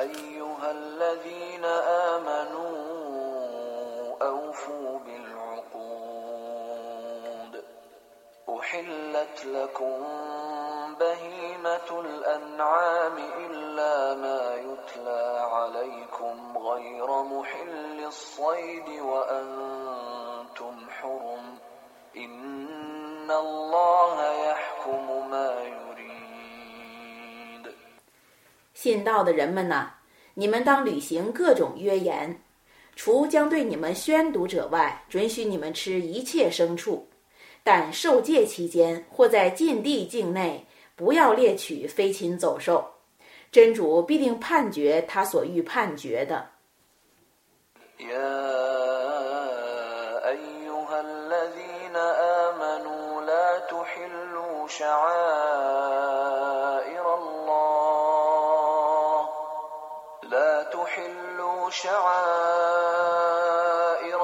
أيها الذين آمنوا أوفوا بالعقود. أحلت لكم بهيمة الأنعام إلا ما يتلى عليكم غير محل الصيد وأنتم حرم. إن الله يحكم ما يريد. 信道的人们呐，你们当履行各种约言，除将对你们宣读者外，准许你们吃一切牲畜。但受戒期间或在禁地境内，不要猎取飞禽走兽。真主必定判决他所欲判决的。شعائر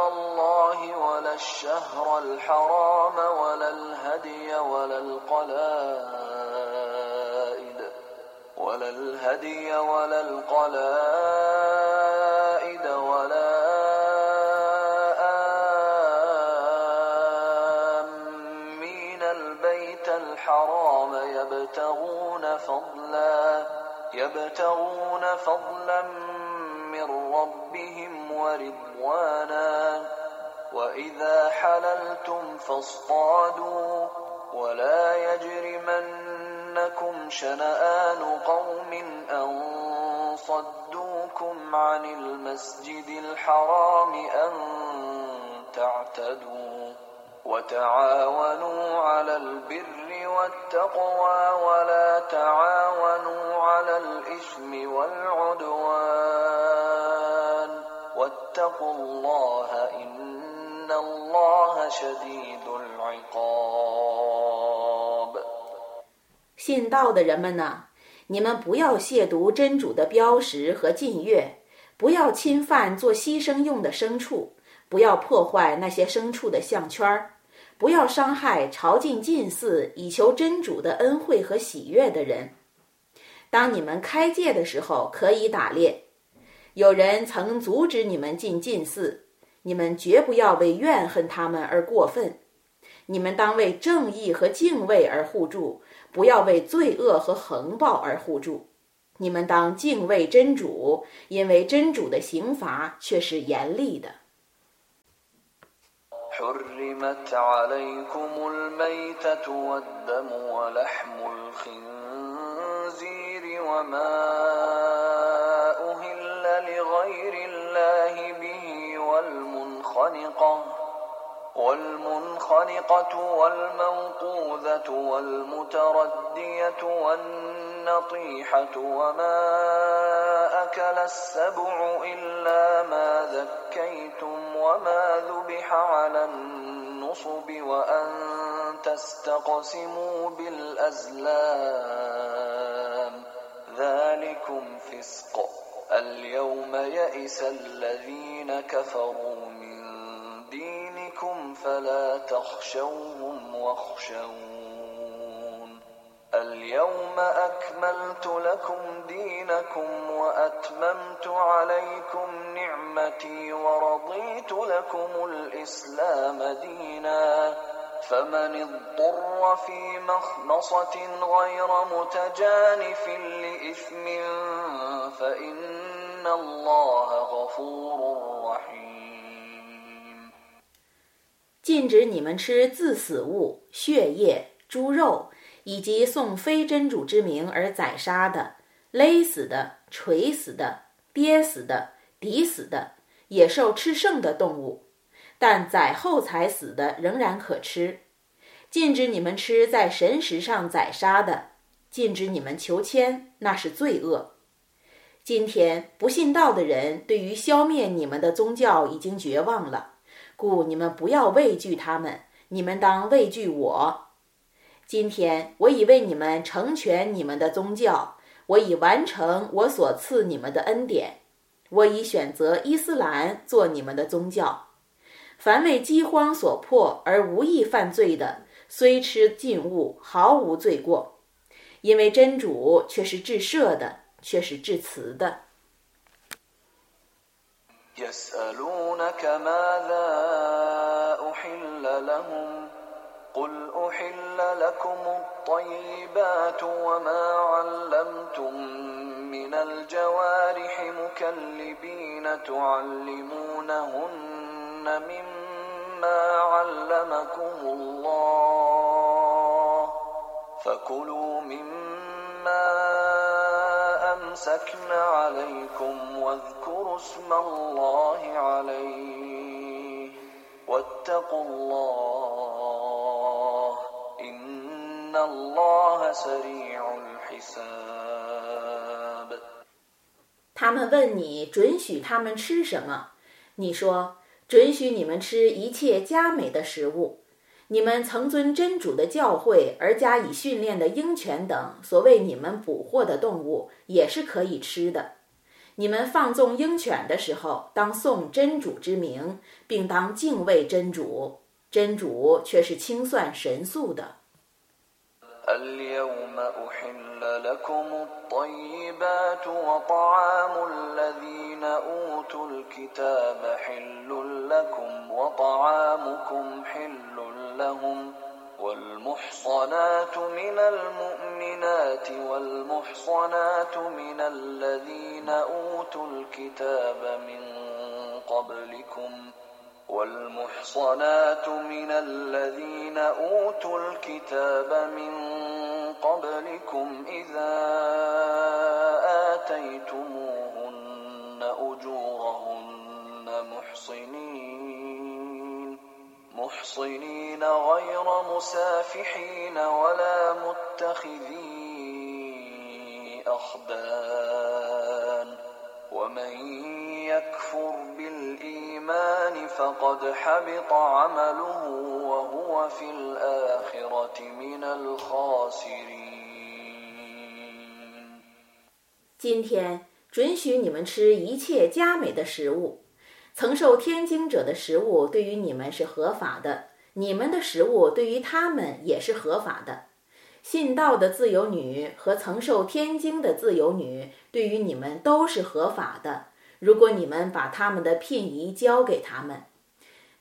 الله ولا الشهر الحرام ولا الهدي ولا القلائد ولا الهدي ولا القلائد ولا آمين البيت الحرام يبتغون فضلا يبتغون فضلا ربهم ورضوانا وإذا حللتم فاصطادوا ولا يجرمنكم شنآن قوم أن صدوكم عن المسجد الحرام أن تعتدوا وتعاونوا على البر والتقوى ولا تعاونوا على الإثم والعدوان واتقوا الله إن الله شديد العقاب 信道的人们呐，你们不要亵渎真主的标识和禁月，不要侵犯做牺牲用的牲畜，不要破坏那些牲畜的项圈儿。不要伤害朝觐禁寺以求真主的恩惠和喜悦的人。当你们开戒的时候，可以打猎。 有人曾阻止你们进禁寺，你们绝不要为怨恨他们而过分。你们当为正义和敬畏而互助，不要为罪恶和横暴而互助。你们当敬畏真主，因为真主的刑罚却是严厉的。حرمت عليكم الميتة والدم ولحم الخنزير وما والمنخنقة والمنخنقة والموقوذة والمتردية والنطيحة وما أكل السبع إلا ما ذكيتم وما ذبح على النصب وأن تستقسموا بالأزلام ذلكم فسق اليوم يئس الذين كفروا فلا تخشوهم واخشون. اليوم أكملت لكم دينكم وأتممت عليكم نعمتي ورضيت لكم الإسلام دينا. فمن اضطر في مخمصة غير متجانف لإثم فإن الله غفور رحيم. 禁止你们吃自死物、血液、猪肉，以及送非真主之名而宰杀的、勒死的、锤死的、跌死的、抵死的野兽吃剩的动物，但宰后才死的仍然可吃。禁止你们吃在神石上宰杀的，禁止你们求签，那是罪恶。今天不信道的人对于消灭你们的宗教已经绝望了。故你们不要畏惧他们，你们当畏惧我。今天我已为你们成全你们的宗教，我已完成我所赐你们的恩典，我已选择伊斯兰做你们的宗教。凡为饥荒所迫而无意犯罪的，虽吃禁物，毫无罪过，因为真主却是至赦的，却是至慈的。يسألونك ماذا أحل لهم قل أحل لكم الطيبات وما علمتم من الجوارح مكلبين تعلمونهن مما علمكم الله فكلوا مما أمسكن عليكم واذكروا اسم الله عليه واتقوا الله إن الله سريع الحساب 他们问你准许他们吃什么，你说准许你们吃一切佳美的食物。 你们曾遵真主的教诲而加以训练的鹰犬等所谓你们捕获的动物也是可以吃的。你们放纵鹰犬的时候，当颂真主之名，并当敬畏真主。真主却是清算神速的。لهم والمحصنات من المؤمنات والمحصنات من الذين أوتوا الكتاب من قبلكم والمحصنات من الذين أوتوا الكتاب من قبلكم إذا آتيتموهن محصنين غير مسافحين ولا متخذي أخدان ومن يكفر بالإيمان فقد حبط عمله وهو في الآخرة من الخاسرين 今天准许你们吃一切佳美的食物。 曾受天经者的食物对于你们是合法的，你们的食物对于他们也是合法的。信道的自由女和曾受天经的自由女对于你们都是合法的。如果你们把他们的聘仪交给他们，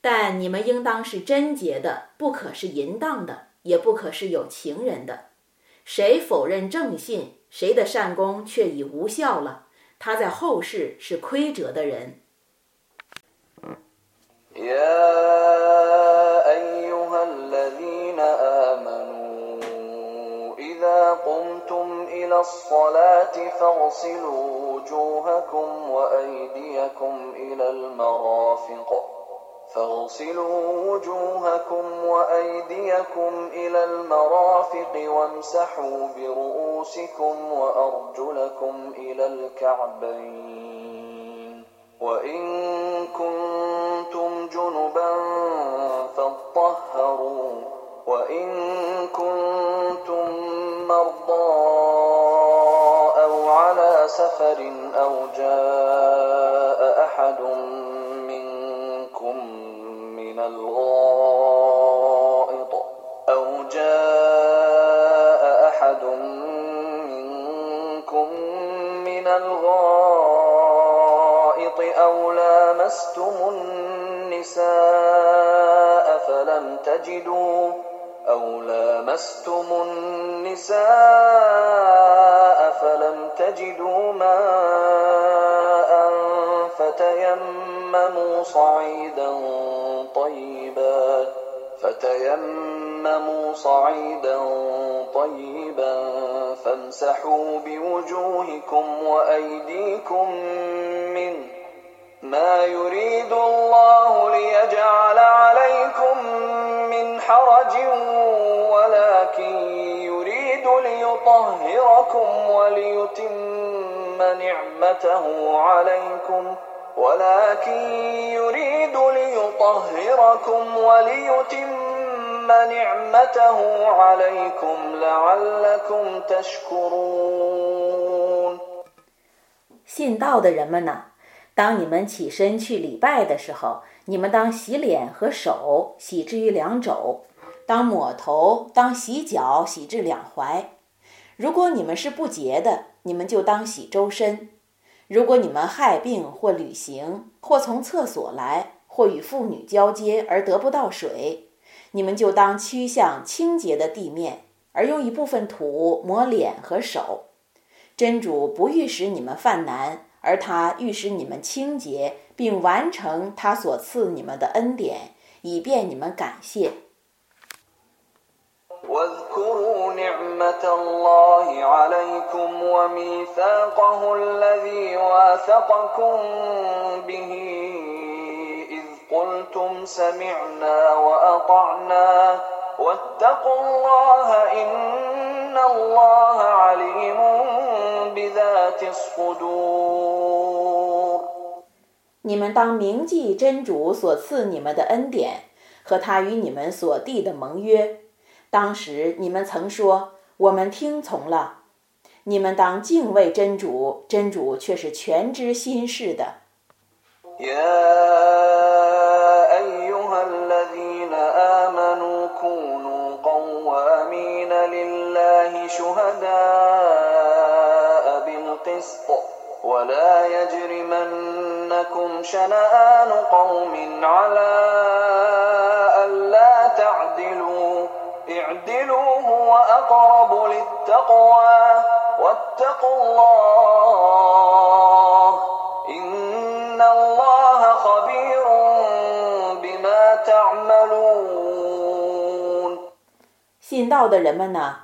但你们应当是贞洁的，不可是淫荡的，也不可是有情人的。谁否认正信，谁的善功却已无效了，他在后世是亏折的人。يا أيها الذين آمنوا إذا قمتم إلى الصلاة فاغسلوا وجوهكم وأيديكم إلى المرافق. فاغسلوا وجوهكم وأيديكم إلى المرافق وامسحوا برؤوسكم وأرجلكم إلى الكعبين. وإن كنتم جنبا فاطهروا وإن كنتم مرضى أو على سفر أو جاء أحد منكم من الغائط أو جاء أحد منكم من الغائط أو لامستم النساء فلم تجدوا أو لامستم النساء فلم تجدوا ماء فتيمموا صعيدا طيبا فتيمموا صعيدا طيبا فامسحوا بوجوهكم وأيديكم منه ما يريد الله ليجعل عليكم من حرج ولكن يريد ليطهركم وليتم نعمته عليكم ولكن يريد ليطهركم وليتم نعمته عليكم لعلكم تشكرون 信道的人们呐， 当你们起身去礼拜的时候，你们当洗脸和手，洗至于两肘；当抹头，当洗脚，洗至两踝。如果你们是不洁的，你们就当洗周身。如果你们害病或旅行，或从厕所来，或与妇女交接而得不到水，你们就当趋向清洁的地面，而用一部分土抹脸和手。真主不欲使你们犯难，而他欲使你们清洁，并完成他所赐你们的恩典，以便你们感谢。واذكروا نعمة الله عليكم وميثاقه الذي واثقكم به إذ قلتم سمعنا وأطعنا 你们当铭记真主所赐你们的恩典和他与你们所缔的盟约。当时你们曾说：“我们听从了。”你们当敬畏真主，真主却是全知心事的。信道的人们呢？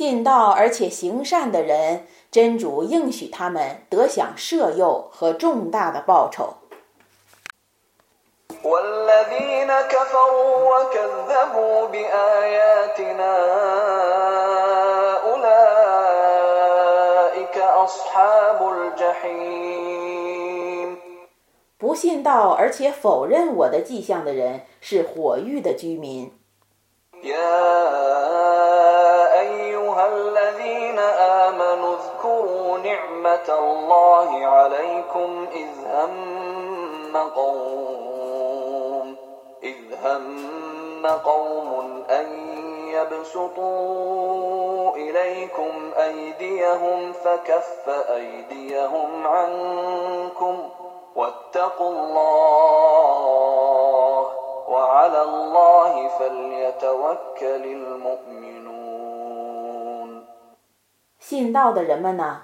信道而且行善的人，真主应许他们得享赦宥和重大的报酬。不信道而且否认我的迹象的人，是火狱的居民。信道的人们呐，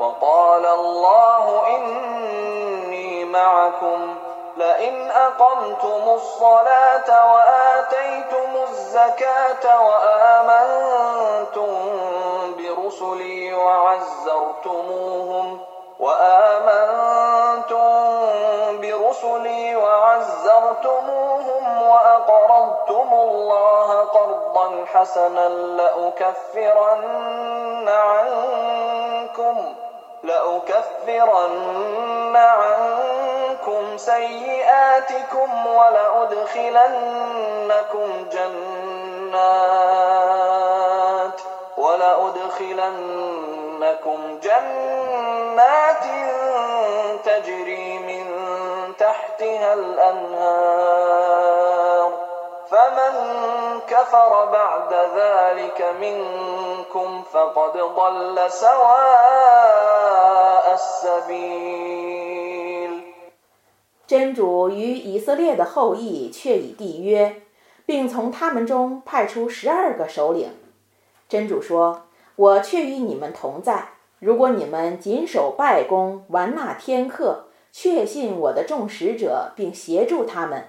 وقال الله إني معكم لئن أقمتم الصلاة وآتيتم الزكاة وآمنتم برسلي وعزرتموهم وآمنتم برسلي وعزرتموهم وأقرضتم الله قرضا حسنا لأكفرن عنكم لأكفرن عنكم سيئاتكم ولأدخلنكم جنات ولأدخلنكم جنات تجري من تحتها الأنهار. 真主与以色列的后裔却已缔约，并从他们中派出十二个首领。真主说：“我却与你们同在，如果你们谨守拜功，玩纳天课，确信我的众使者，并协助他们，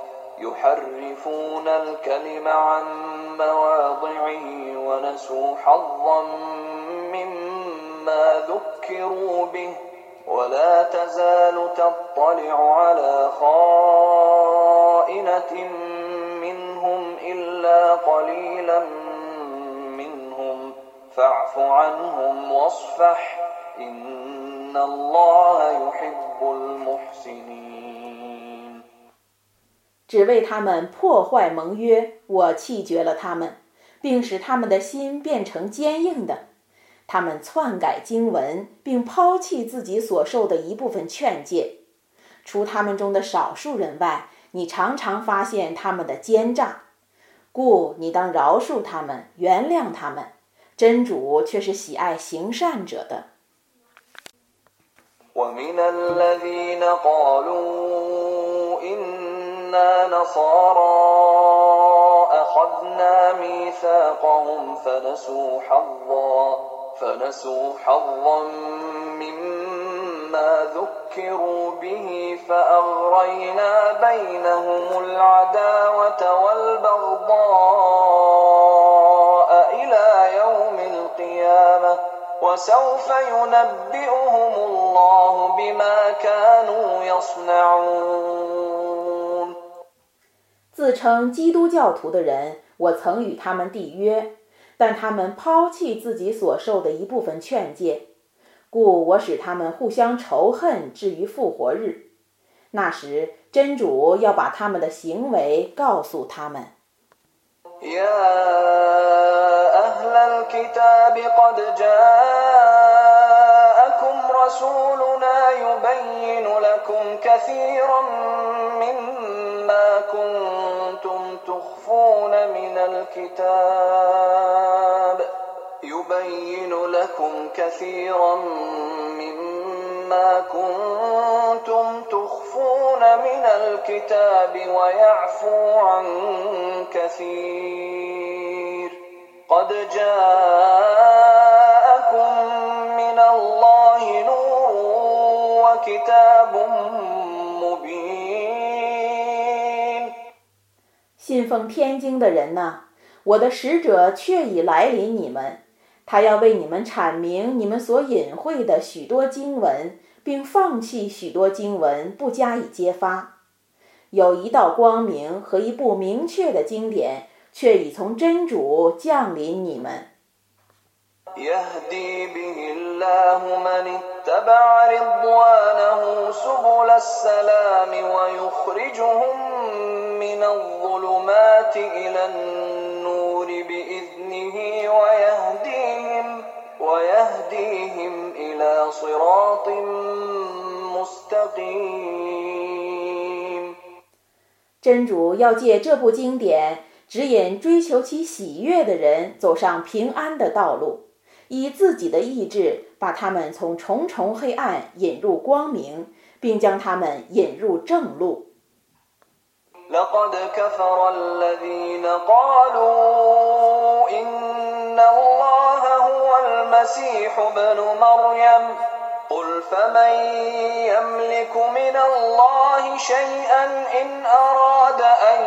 يحرفون الكلم عن مواضعه ونسوا حظا مما ذكروا به ولا تزال تطلع على خائنة منهم إلا قليلا منهم. فاعف عنهم واصفح. إن الله يحب المحسنين. 只为他们破坏盟约，我弃绝了他们，并使他们的心变成坚硬的。他们篡改经文，并抛弃自己所受的一部分劝诫。除他们中的少数人外，你常常发现他们的奸诈。故你当饶恕他们，原谅他们。真主却是喜爱行善者的。كنا نصارى أخذنا ميثاقهم فنسوا حظا فنسوا حظا مما ذكروا به فأغرينا بينهم العداوة والبغضاء إلى يوم القيامة وسوف ينبئهم الله بما كانوا يصنعون 自称基督教徒的人，我曾与他们缔约，但他们抛弃自己所受的一部分劝诫，故我使他们互相仇恨，至于复活日。那时，真主要把他们的行为告诉他们。كنتم تخفون من الكتاب يبين لكم كثيرا مما كنتم تخفون من الكتاب ويعفو عن كثير. قد جاءكم من الله نور وكتاب 信奉天经的人哪，我的使者确已来临你们，他要为你们阐明你们所隐晦的许多经文，并放弃许多经文，不加以揭发。有一道光明和一部明确的经典，却已从真主降临你们。真主要借这部经典指引追求其喜悦的人走上平安的道路，以自己的意志把他们从重重黑暗引入光明，并将他们引入正路。لقد كفر الذين قالوا إن الله هو المسيح ابن مريم. قل فمن يملك من الله شيئا إن أراد أن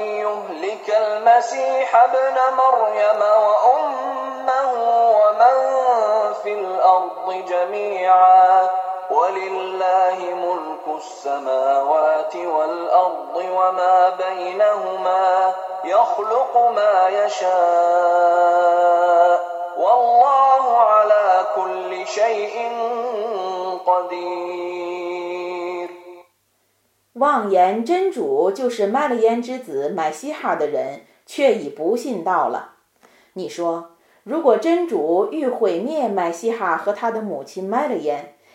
يهلك المسيح ابن مريم وأمه ومن في الأرض جميعاً. 妄言真主就是麦勒焉之子麦西哈的人，却已不信道了。你说，如果真主欲毁灭麦西哈和他的母亲麦勒焉，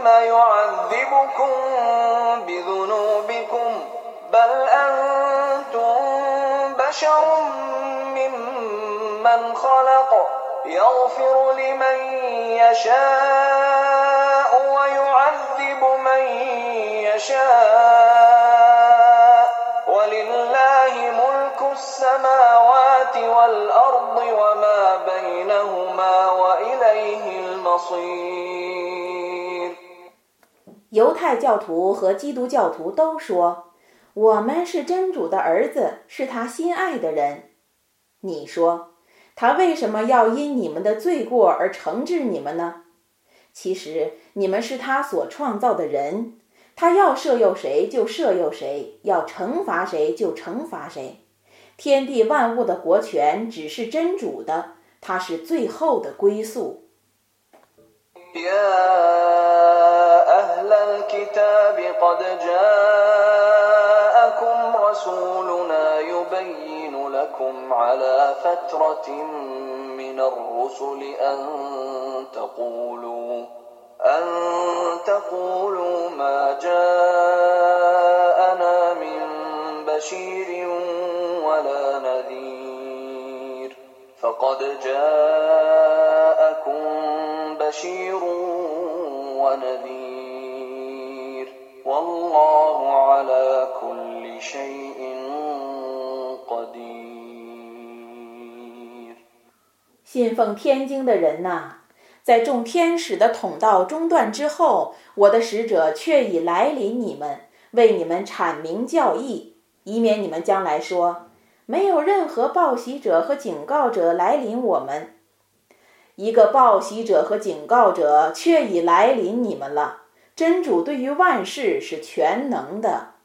بما يعذبكم بذنوبكم بل أنتم بشر ممن خلق يغفر لمن يشاء ويعذب من يشاء ولله ملك السماوات والأرض وما بينهما وإليه المصير 犹太教徒和基督教徒都说，我们是真主的儿子，是他心爱的人。你说，他为什么要因你们的罪过而惩治你们呢？其实你们是他所创造的人，他要赦宥谁就赦宥谁，要惩罚谁就惩罚谁。天地万物的国权只是真主的，他是最后的归宿。الكتاب قد جاءكم رسولنا يبين لكم على فترة من الرسل أن تقولوا أن تقولوا ما جاءنا من بشير ولا نذير. فقد جاءكم بشير ونذير. 信奉天经的人呐，在众天使的统道中断之后，我的使者却已来临你们，为你们阐明教义，以免你们将来说没有任何报喜者和警告者来临我们。一个报喜者和警告者却已来临你们了。真主对于万事是全能的。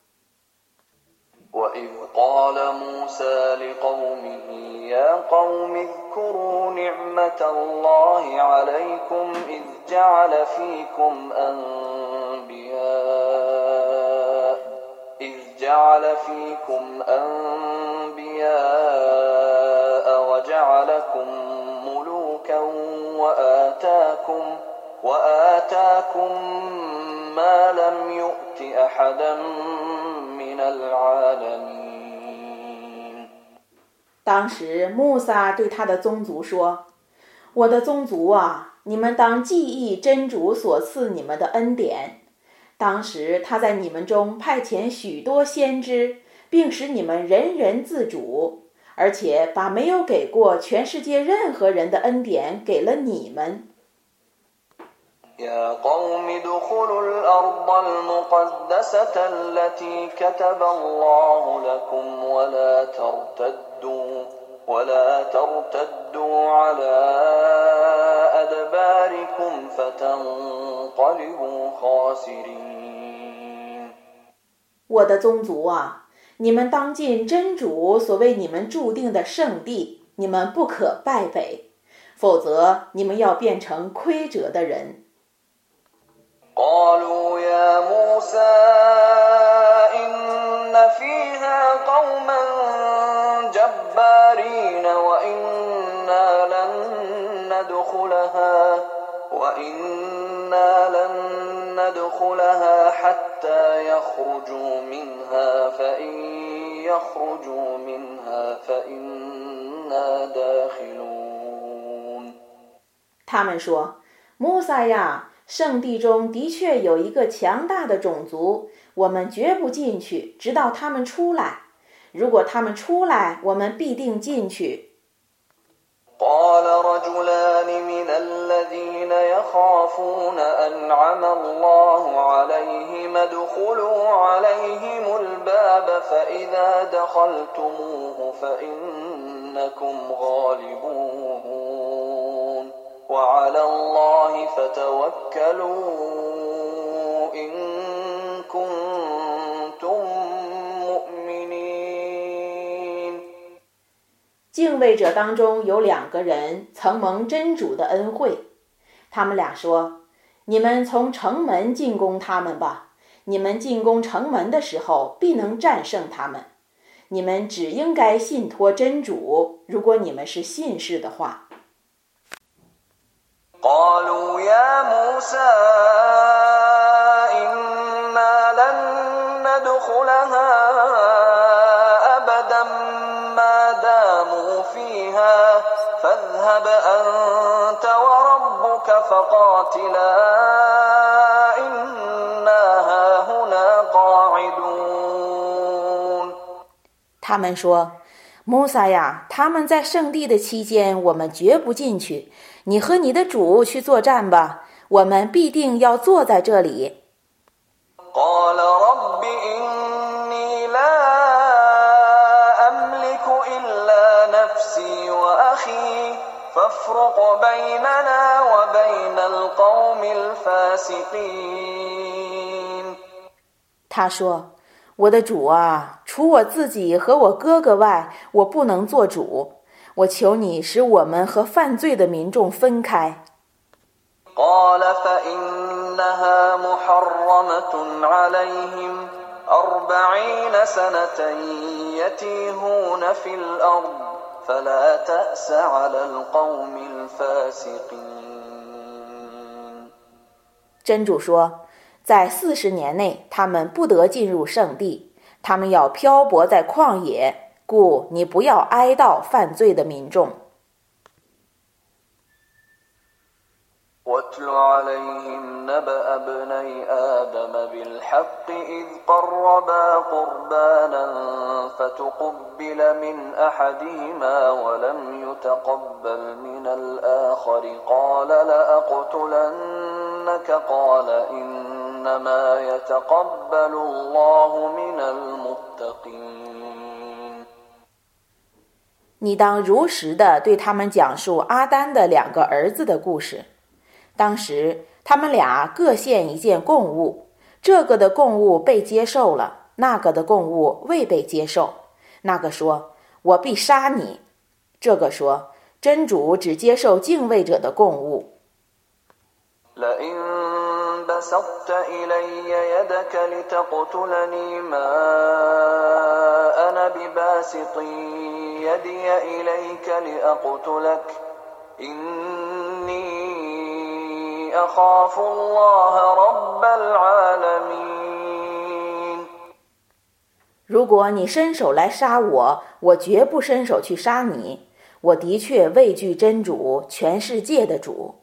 يا قوم اذكروا نعمة الله عليكم إذ جعل فيكم أنبياء إذ جعل فيكم أنبياء وجعلكم ملوكا وآتاكم وآتاكم ما لم يؤت أحدا من العالمين 当时，穆萨对他的宗族说：“我的宗族啊，你们当记忆真主所赐你们的恩典。当时他在你们中派遣许多先知，并使你们人人自主，而且把没有给过全世界任何人的恩典给了你们。” 我的宗族啊，你们当进真主所为你们注定的圣地，你们不可败北，否则你们要变成亏折的人。他们说：“穆萨呀， 圣地中的确有一个强大的种族，我们绝不进去，直到他们出来。如果他们出来，我们必定进去。قال رجلان من الذين يخافون أنعم الله عليهم دخلوا عليهم الباب فإذا دخلتموه فإنكم غالبون 敬畏者当中有两个人曾蒙真主的恩惠。他们俩说你们从城门进攻他们吧你们进攻城门的时候必能战胜他们。你们只应该信托真主如果你们是信士的话。قالوا يا موسى إنا لن ندخلها أبدا ما داموا فيها فاذهب أنت وربك فقاتلا إنا هاهنا قاعدون 他们说：“穆萨呀，他们在圣地的期间，我们绝不进去。” 你和你的主去作战吧，我们必定要坐在这里。他说：“我的主啊，除我自己和我哥哥外，我不能做主。”我求你使我们和犯罪的民众分开。真主说，在四十年内，他们不得进入圣地，他们要漂泊在旷野。故你不要哀悼犯罪的民众。 你当如实的对他们讲述阿丹的两个儿子的故事。当时他们俩各献一件贡物，这个的贡物被接受了，那个的贡物未被接受。那个说：“我必杀你。”这个说：“真主只接受敬畏者的贡物。”如果你伸手来杀我，我绝不伸手去杀你。我的确畏惧真主，全世界的主。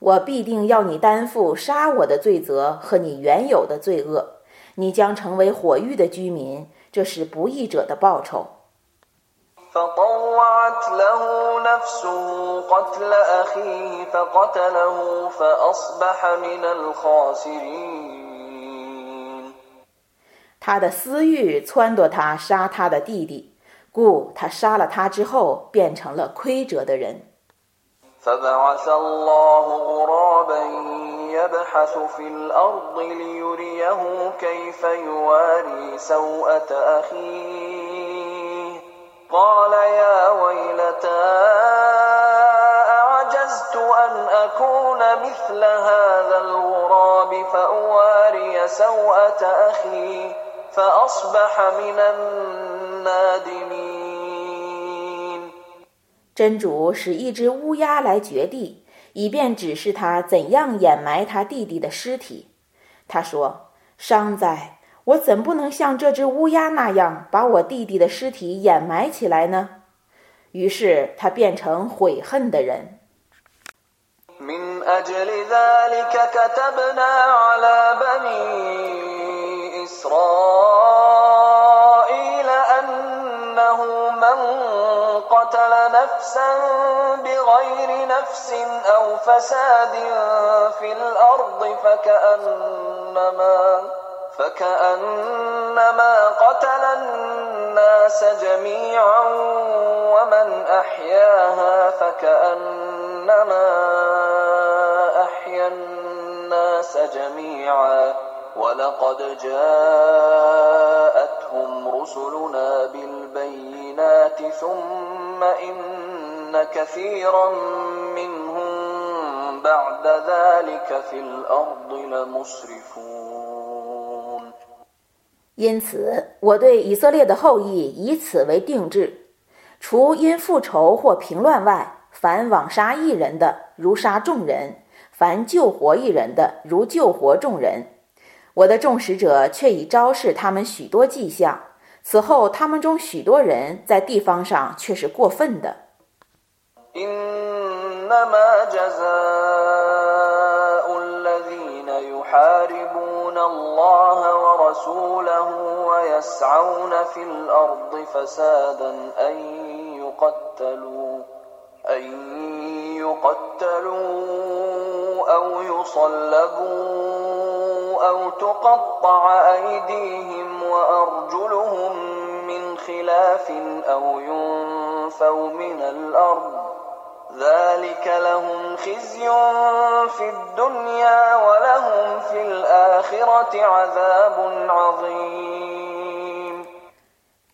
我必定要你担负杀我的罪责和你原有的罪恶，你将成为火狱的居民，这是不义者的报酬。他的私欲撺掇他杀他的弟弟，故他杀了他之后，变成了亏折的人。真主使一只乌鸦来掘地，以便指示他怎样掩埋他弟弟的尸体。他说：“伤哉！我怎不能像这只乌鸦那样，把我弟弟的尸体掩埋起来呢？”于是他变成悔恨的人。فكأنما قتل الناس جميعا ومن أحياها فكأنما أحيا الناس جميعا ولقد جاءتهم رسلنا بالبينات ثم إن كثيرا منهم بعد ذلك في الأرض لمسرفون 因此，我对以色列的后裔以此为定制：除因复仇或平乱外，凡枉杀一人的，如杀众人；凡救活一人的，如救活众人。我的众使者却已昭示他们许多迹象，此后他们中许多人在地方上却是过分的。ورسوله ويسعون في الأرض فسادا أن يقتلوا أن يقتلوا أو يصلبوا أو تقطع أيديهم وأرجلهم من خلاف أو ينفوا من الأرض. ذلك لهم خزي في الدنيا ولهم في الآخرة عذاب عظيم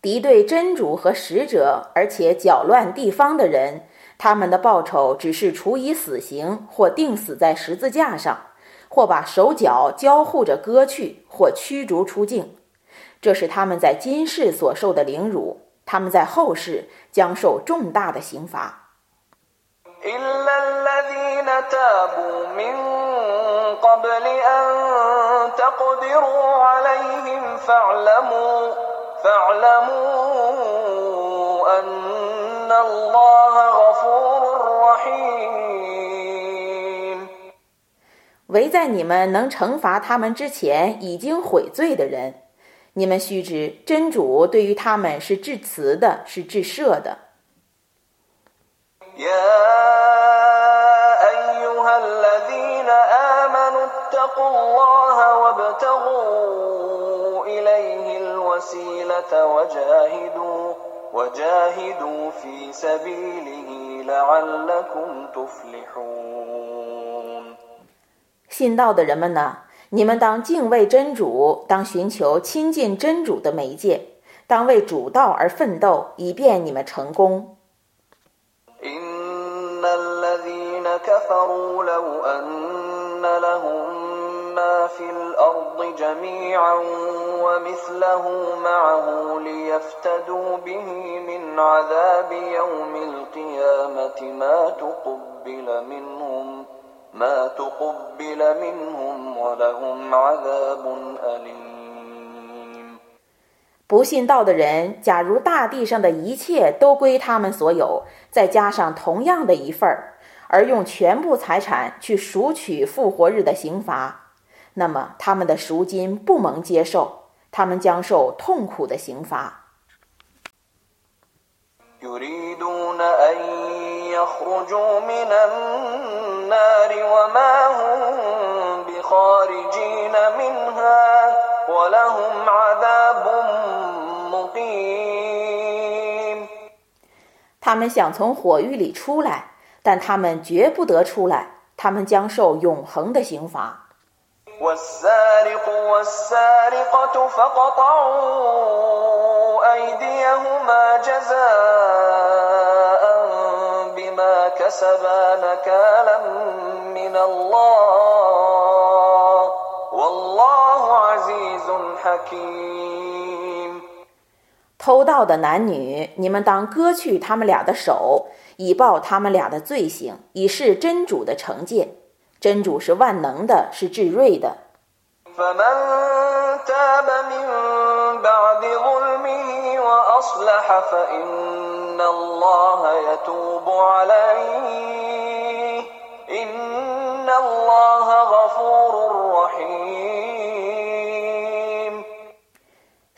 敌对真主和使者，而且搅乱地方的人，他们的报酬只是处以死刑或钉死在十字架上。或把手脚交互着割去，或驱逐出境，这是他们在今世所受的凌辱。他们在后世将受重大的刑罚。 唯在你们能惩罚他们之前，已经悔罪的人，你们须知真主对于他们是至慈的，是至赦的。信道的人们呐，你们当敬畏真主，当寻求亲近真主的媒介，当为主道而奋斗，以便你们成功。不信道的人，假如大地上的一切都归他们所有， 再加上同样的一份儿，而用全部财产去赎取复活日的刑罚，那么他们的赎金不蒙接受，他们将受痛苦的刑罚。他们想从火狱里出来，但他们绝不得出来，他们将受永恒的刑罚。偷盗的男女，你们当割去他们俩的手，以报他们俩的罪行，以示真主的惩戒。真主是万能的，是至睿的。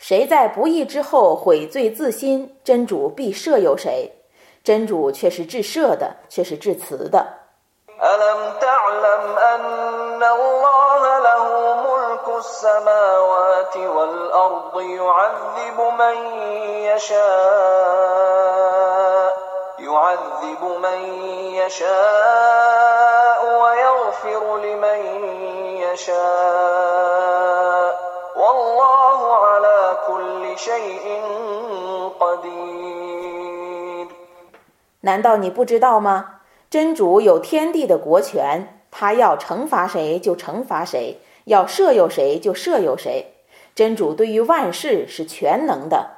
谁在不义之后悔罪自新，真主必赦宥谁。真主却是至赦的，却是至慈的。难道你不知道吗？真主有天地的国权，他要惩罚谁就惩罚谁，要赦宥谁就赦宥谁。真主对于万事是全能的。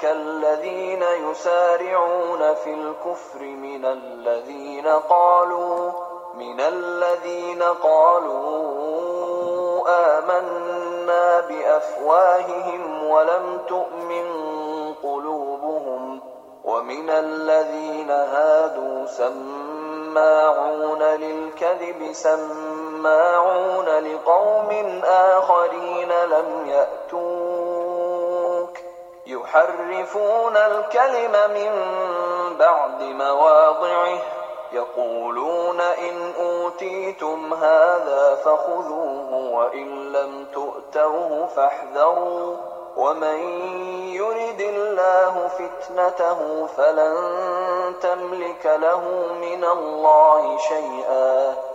كالذين يسارعون في الكفر من الذين قالوا من الذين قالوا آمنا بأفواههم ولم تؤمن قلوبهم ومن الذين هادوا سماعون للكذب سماعون لقوم آخرين لم يأتون يحرفون الكلم من بعد مواضعه يقولون إن أوتيتم هذا فخذوه وإن لم تؤتوه فاحذروا ومن يرد الله فتنته فلن تملك له من الله شيئا.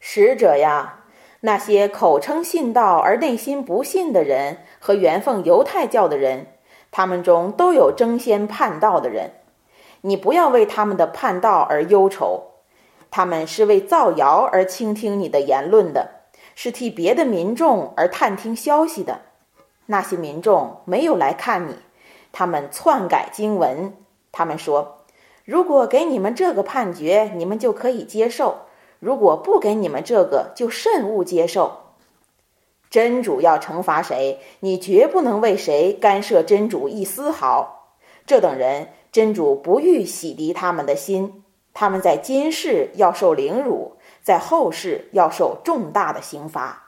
使者呀，那些口称信道而内心不信的人和原奉犹太教的人，他们中都有争先叛道的人。你不要为他们的叛道而忧愁，他们是为造谣而倾听你的言论的，是替别的民众而探听消息的。那些民众没有来看你，他们篡改经文。他们说：“如果给你们这个判决，你们就可以接受。”如果不给你们这个，就慎勿接受。真主要惩罚谁，你绝不能为谁干涉真主一丝毫。这等人，真主不欲洗涤他们的心，他们在今世要受凌辱，在后世要受重大的刑罚。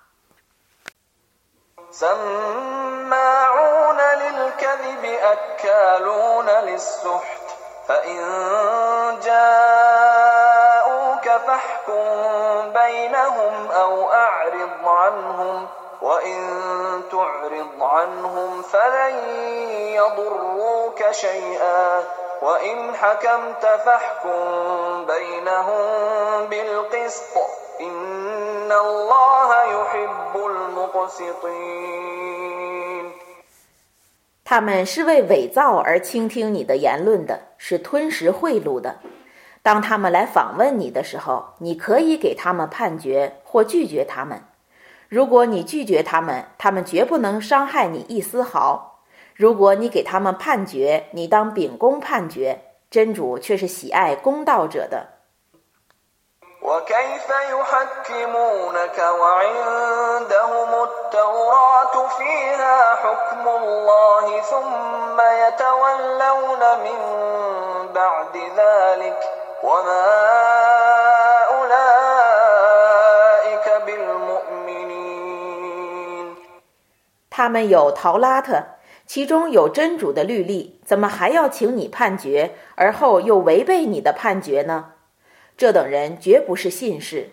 他们是为伪造而倾听你的言论的，是吞食贿赂的。当他们来访问你的时候，你可以给他们判决或拒绝他们。如果你拒绝他们，他们绝不能伤害你一丝毫；如果你给他们判决，你当秉公判决。真主却是喜爱公道者的。他们有陶拉特，其中有真主的律例，怎么还要请你判决，而后又违背你的判决呢？这等人绝不是信士。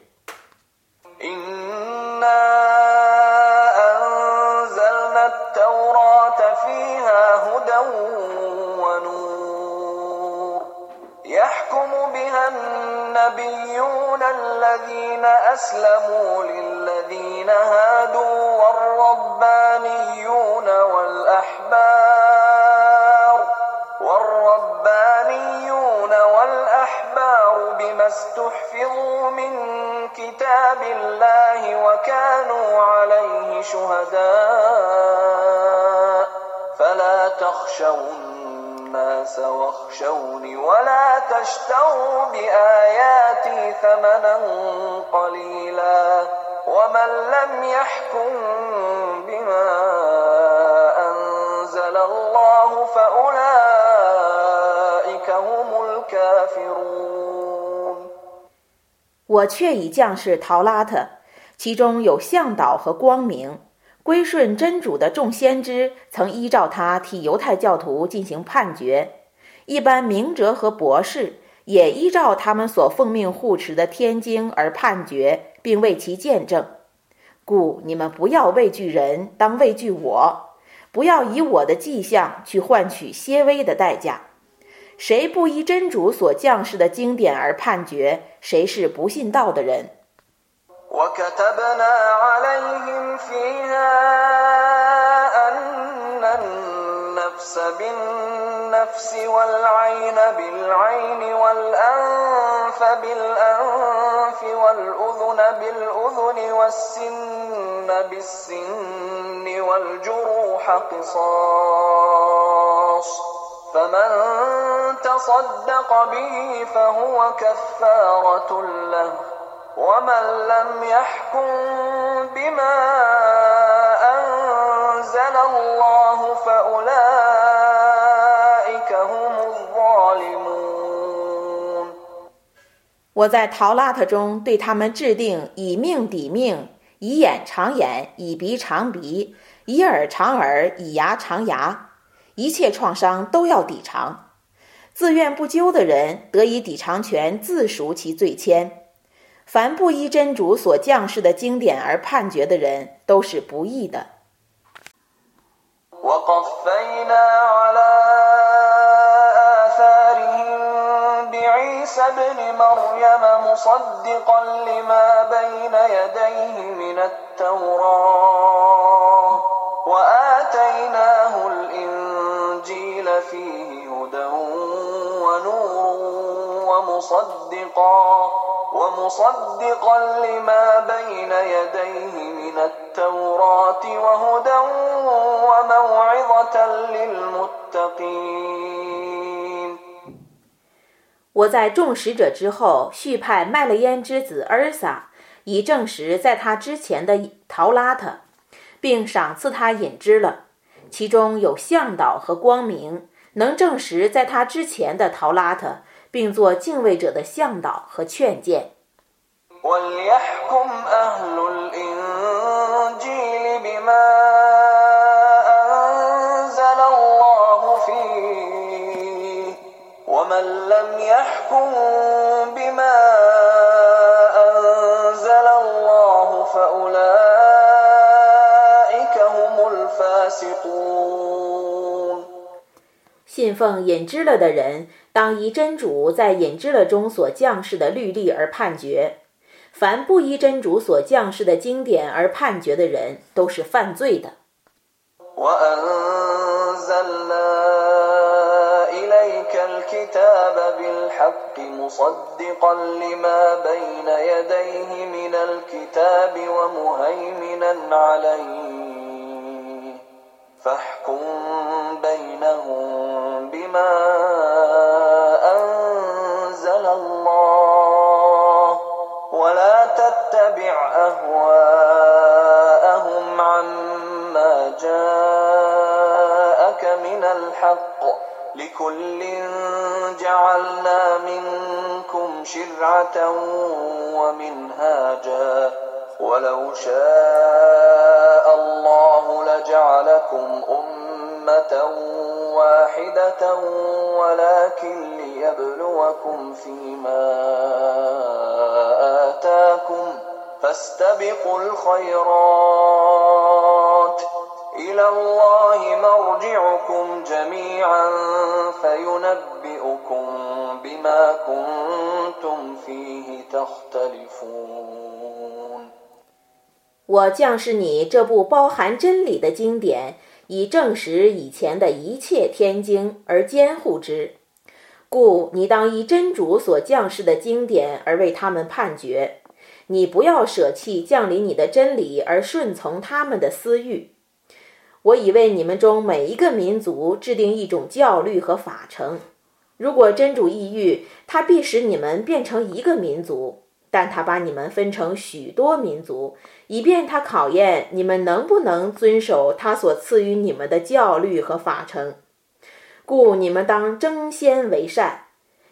الذين هادوا والربانيون والأحبار والربانيون والأحبار بما استحفظوا من كتاب الله وكانوا عليه شهداء. فلا تخشوا الناس واخشوني ولا تشتروا بآياتي ثمنا قليلا. ومن لم يحكم بما أنزل الله فأولئك هم الكافرون 我却已降示陶拉特，其中有向导和光明。归顺真主的众先知曾依照他替犹太教徒进行判决，一般明哲和博士也依照他们所奉命护持的天经而判决， 并为其见证。故你们不要畏惧人，当畏惧我；不要以我的迹象去换取些微的代价。谁不依真主所降世的经典而判决，谁是不信道的人。النفس بالنفس والعين بالعين والأنف بالأنف والأذن بالأذن والسن بالسن والجروح قصاص فمن تصدق به فهو كفارة له ومن لم يحكم بما أنزل الله فأولئك هم الظالمون 我在陶拉特中对他们制定以命抵命，以眼偿眼，以鼻偿鼻，以耳偿耳，以牙偿牙，一切创伤都要抵偿。自愿不咎的人得以抵偿权，自赎其罪愆。凡不依真主所降世的经典而判决的人，都是不义的。 وقفينا على آثارهم بعيسى ابن مريم مصدقا لما بين يديه من التوراة وآتيناه الإنجيل فيه هدى ونور ومصدقا. 我在众使者之后续派麦勒焉之子尔撒，以证实在他之前的陶拉特，并赏赐他引知了，其中有向导和光明，能证实在他之前的陶拉特。并做敬畏者的向导和劝谏。信奉隐知了的人，当依真主在引知了中所降世的律例而判决；凡不依真主所降世的经典而判决的人，都是犯罪的。لكل جعلنا منكم شرعة ومنهاجا ولو شاء الله لجعلكم أمة واحدة ولكن ليبلوكم فيما آتاكم فاستبقوا الخيرات 我降示你这部包含真理的经典，以证实以前的一切天经而监护之。故你当依真主所降示的经典而为他们判决。你不要舍弃降临你的真理而顺从他们的私欲。我已为你们中每一个民族制定一种教律和法程。如果真主意欲，他必使你们变成一个民族。但他把你们分成许多民族，以便他考验你们能不能遵守他所赐予你们的教律和法程。故你们当争先为善，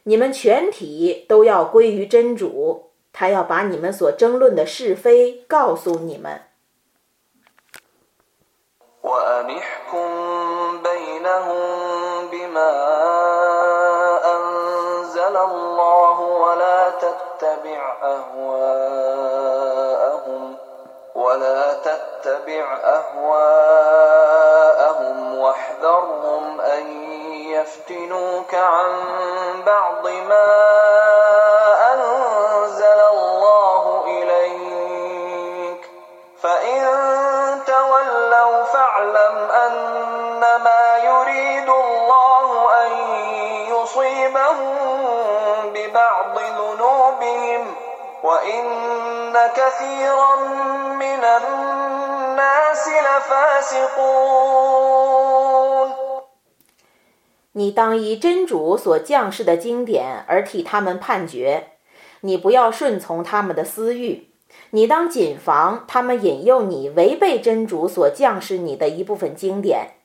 你们全体都要归于真主，他要把你们所争论的是非告诉你们。وأنحكم بينهم بما أنزل الله ولا تتبع أهواءهم ولا تتبع أهواءهم واحذرهم أن يفتنوك عن بعض ما 你当以真主所降世的经典而替他们判决，你不要顺从他们的私欲，你当谨防他们引诱你违背真主所降世你的一部分经典。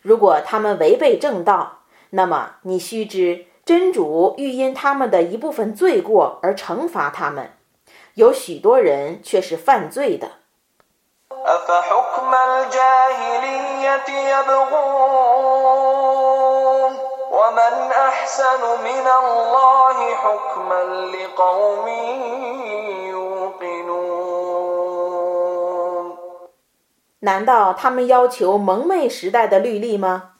如果他们违背正道，那么你须知真主欲因他们的一部分罪过而惩罚他们。有许多人却是犯罪的。难道他们要求蒙昧时代的律例吗？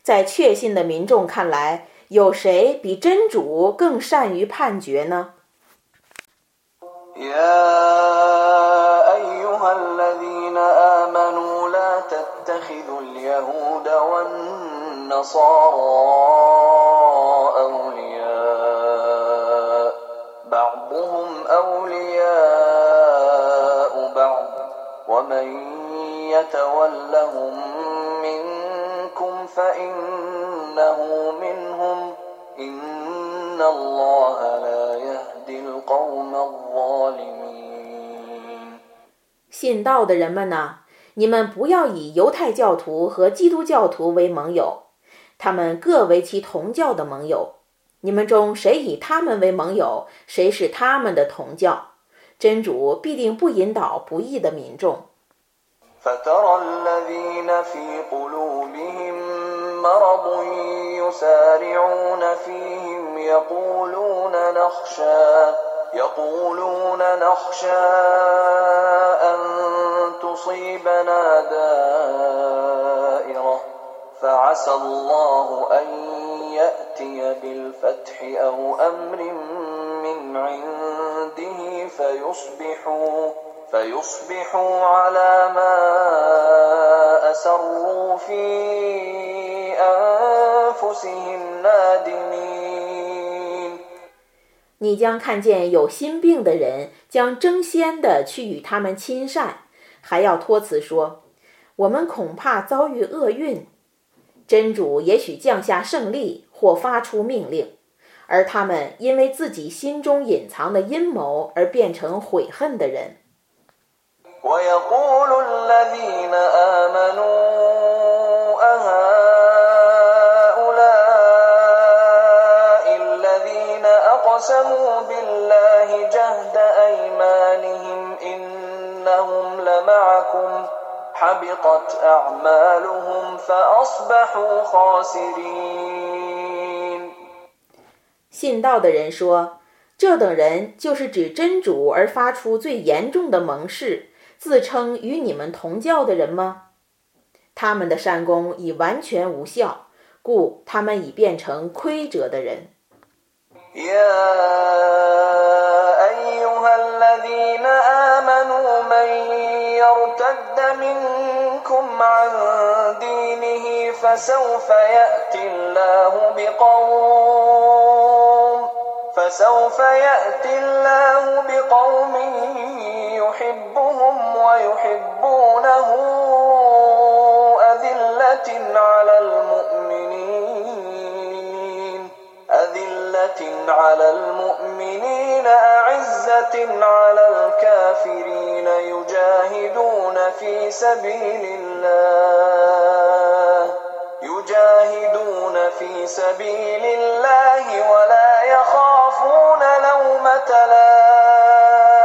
在确信的民众看来，有谁比真主更善于判决呢？信道的人们呐，你们不要以犹太教徒和基督教徒为盟友，他们各为其同教的盟友。你们中谁以他们为盟友，谁是他们的同教。真主必定不引导不义的民众。فترى الذين في قلوبهم مرض يسارعون فيهم يقولون نخشى يقولون نخشى أن تصيبنا دائرة فعسى الله أن يأتي بالفتح أو أمر من عنده فيصبحوا 你将看见有心病的人将争先的去与他们亲善，还要托辞说：“我们恐怕遭遇厄运。”真主也许降下胜利或发出命令，而他们因为自己心中隐藏的阴谋而变成悔恨的人。信道的人说：“这等人就是指真主而发出最严重的盟誓，自称与你们同教的人吗？他们的善功已完全无效故他们已变成亏折的人。فسوف يأتي الله بقوم يحبهم ويحبونه أذلة على المؤمنين أذلة على المؤمنين أعزة على الكافرين يجاهدون في سبيل الله. يجاهدون في سبيل الله ولا يخافون لومة لائم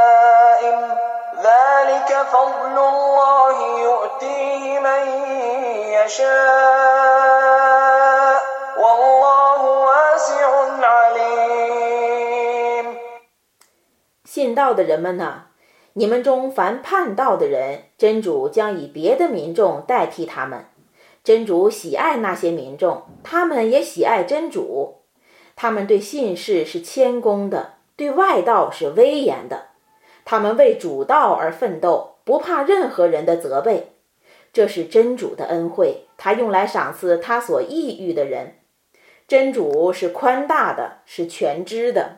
ذلك فضل الله يؤتيه من يشاء والله واسع عليم 信道的人们呐，你们中凡叛道的人，真主将以别的民众代替他们。 真主喜爱那些民众，他们也喜爱真主。他们对信士是谦恭的，对外道是威严的。他们为主道而奋斗，不怕任何人的责备。这是真主的恩惠，他用来赏赐他所意欲的人。真主是宽大的，是全知的。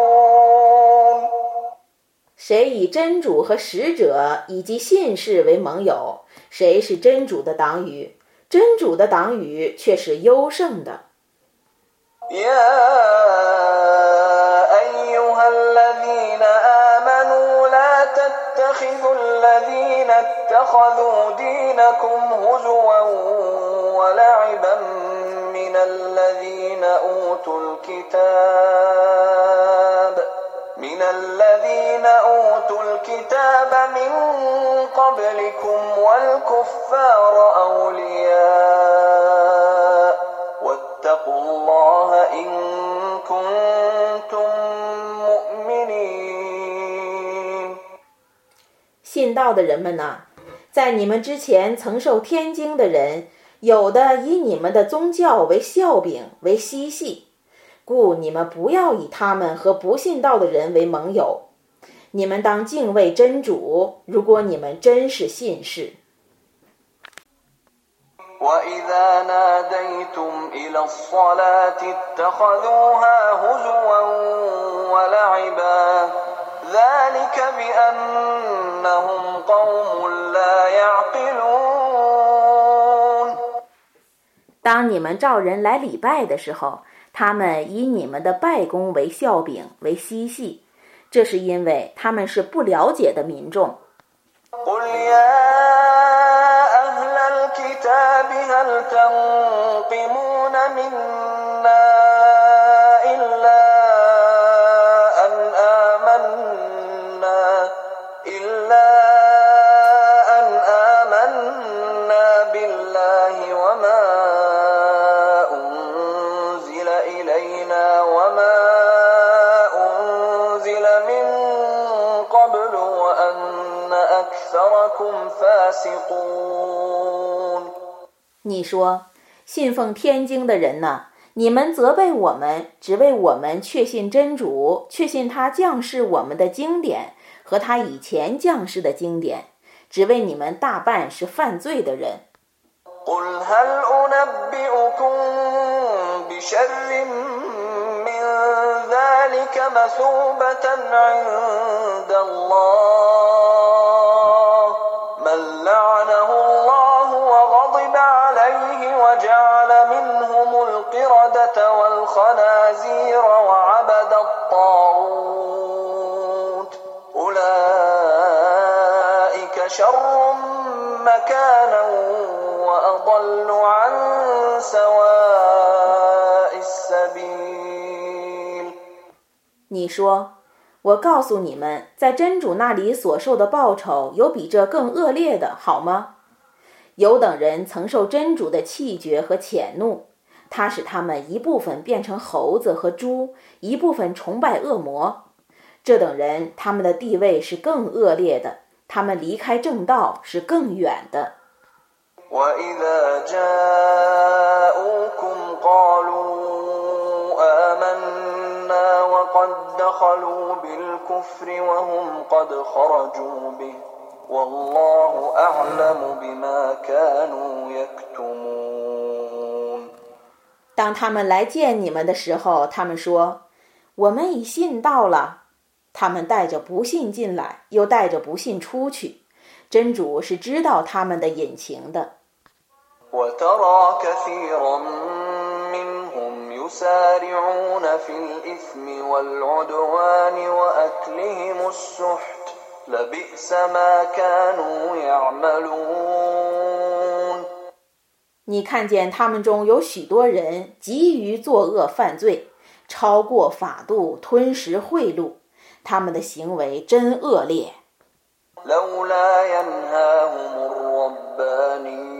谁以真主和使者以及信士为盟友，谁是真主的党羽？真主的党羽却是优胜的。信道的人们呐，在你们之前曾受天经的人，有的以你们的宗教为笑柄，为嬉戏，故你们不要以他们和不信道的人为盟友。你们当敬畏真主，如果你们真是信士。当你们召人来礼拜的时候，他们以你们的拜功为笑柄，为嬉戏。这是因为他们是不了解的民众。你说，信奉天经的人呢？你们责备我们，只为我们确信真主，确信他降世我们的经典和他以前降世的经典，只为你们大半是犯罪的人。ذلك مثوبة عند الله. من لعنه الله وغضب عليه وجعل منهم القردة والخنازير وعبد الطاغوت. أولئك شر مكانا وأضل عن سواء السبيل. 你说，我告诉你们，在真主那里所受的报酬有比这更恶劣的，好吗？有等人曾受真主的气绝和谴怒，他使他们一部分变成猴子和猪，一部分崇拜恶魔。这等人，他们的地位是更恶劣的，他们离开正道是更远的。 وإذا جاءوكم قالوا آمنا وقد دخلوا بالكفر وهم قد خرجوا به والله أعلم بما كانوا يكتمون 当他们来见你们的时候，他们说：“我们已信道了。”他们带着不信进来，又带着不信出去。真主是知道他们的隐情的。 وترى كثيرا منهم يسارعون في الإثم والعدوان وأكلهم السحت لبئس ما كانوا يعملون 你看见他们中有许多人急于作恶犯罪，超过法度，吞食贿赂，他们的行为真恶劣。لولا ينهاهم الربانيون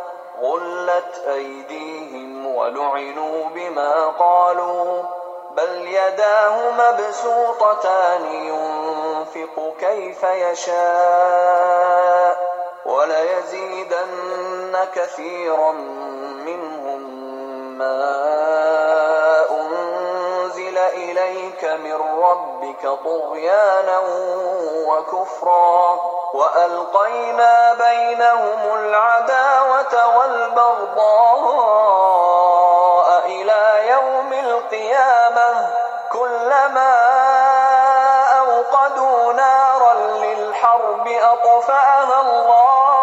غلت أيديهم ولعنوا بما قالوا بل يداه مبسوطتان ينفق كيف يشاء وليزيدن كثيرا منهم ما إليك من ربك طغيانا وكفرا وألقينا بينهم العداوة والبغضاء إلى يوم القيامة كلما أوقدوا نارا للحرب أطفأها الله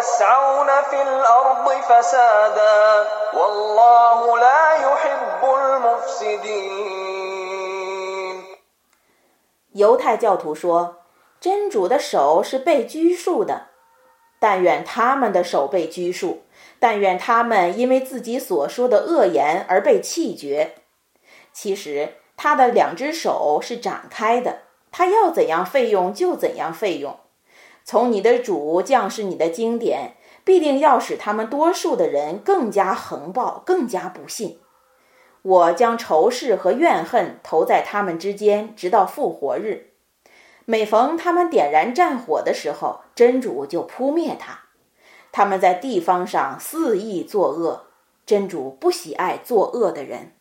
ويسعون في الأرض فسادا والله لا يحب المفسدين 犹太教徒说：“真主的手是被拘束的，但愿他们的手被拘束，但愿他们因为自己所说的恶言而被弃绝。其实他的两只手是展开的，他要怎样费用就怎样费用。 从你的主降世你的经典，必定要使他们多数的人更加横暴，更加不信。”我将仇视和怨恨投在他们之间，直到复活日。每逢他们点燃战火的时候，真主就扑灭他。他们在地方上肆意作恶，真主不喜爱作恶的人。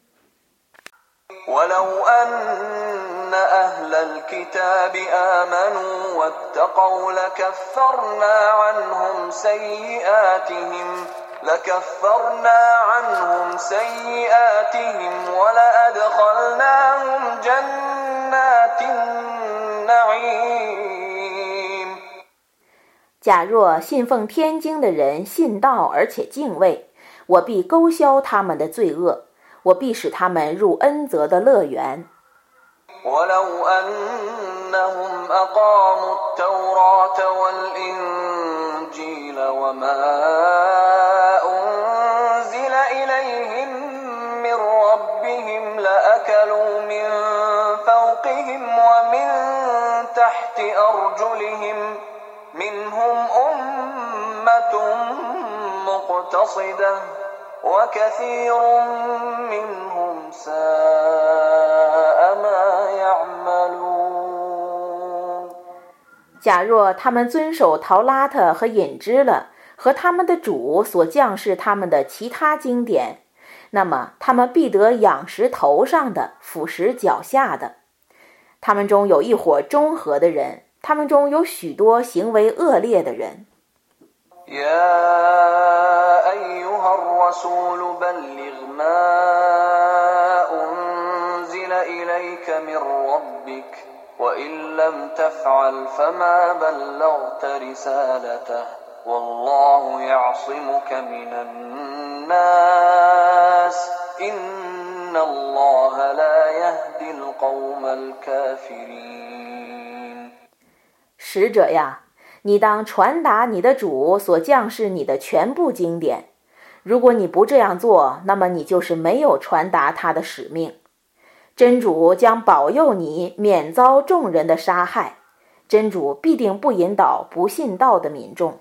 لكفرنا عنهم سيئاتهم ولأدخلناهم جنات النعيم 假若信奉天经的人信道而且敬畏，我必勾销他们的罪恶，我必使他们入恩泽的乐园。 ولو أنهم أقاموا التوراة والإنجيل وما لأكلوا من فوقهم ومن تحت أرجلهم منهم أمة مقتصدة 假若他们遵守陶拉特和隐之了和他们的主所降世他们的其他经典那么他们必得仰视头上的俯视脚下的。他们中有一伙中和的人他们中有许多行为恶劣的人。使者呀， 你当传达你的主所降世你的全部经典。如果你不这样做，那么你就是没有传达他的使命。真主将保佑你免遭众人的杀害，真主必定不引导不信道的民众。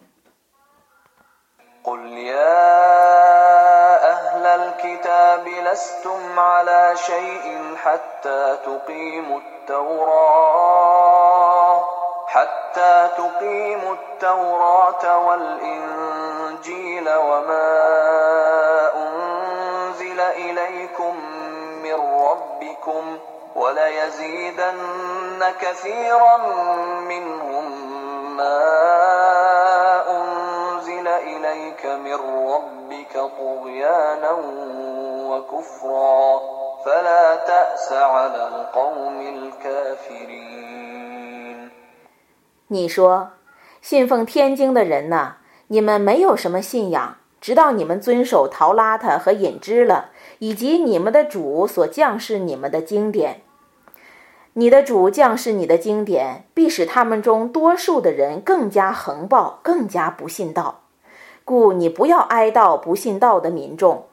حتى تقيموا التوراة والإنجيل وما أنزل إليكم من ربكم وليزيدن كثيرا منهم ما أنزل إليك من ربك طغيانا وكفرا. فلا تأس على القوم الكافرين. 你说，信奉天经的人呐，你们没有什么信仰，直到你们遵守陶拉特和引支了，以及你们的主所降示你们的经典。你的主降示你的经典，必使他们中多数的人更加横暴，更加不信道。故你不要哀悼不信道的民众。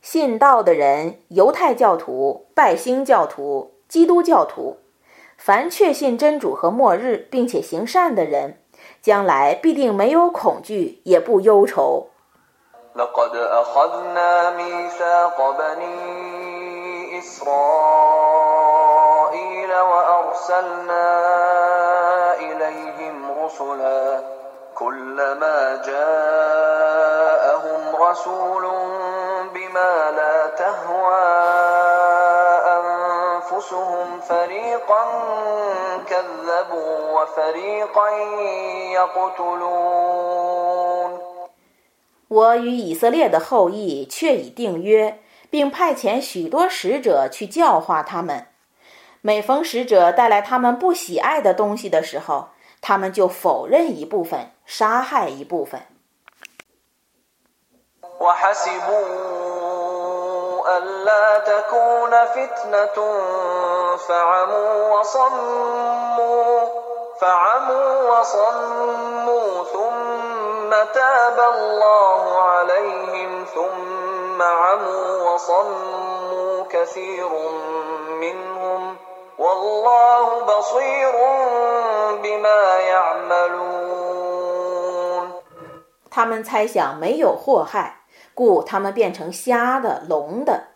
信道的人，犹太教徒、拜星教徒、基督教徒，凡确信真主和末日并且行善的人，将来必定没有恐惧，也不忧愁。我与以色列的后裔却已订约，并派遣许多使者去教化他们。每逢使者带来他们不喜爱的东西的时候，他们就否认一部分，杀害一部分。他们猜想没有祸害， 故他们变成瞎的、聋的。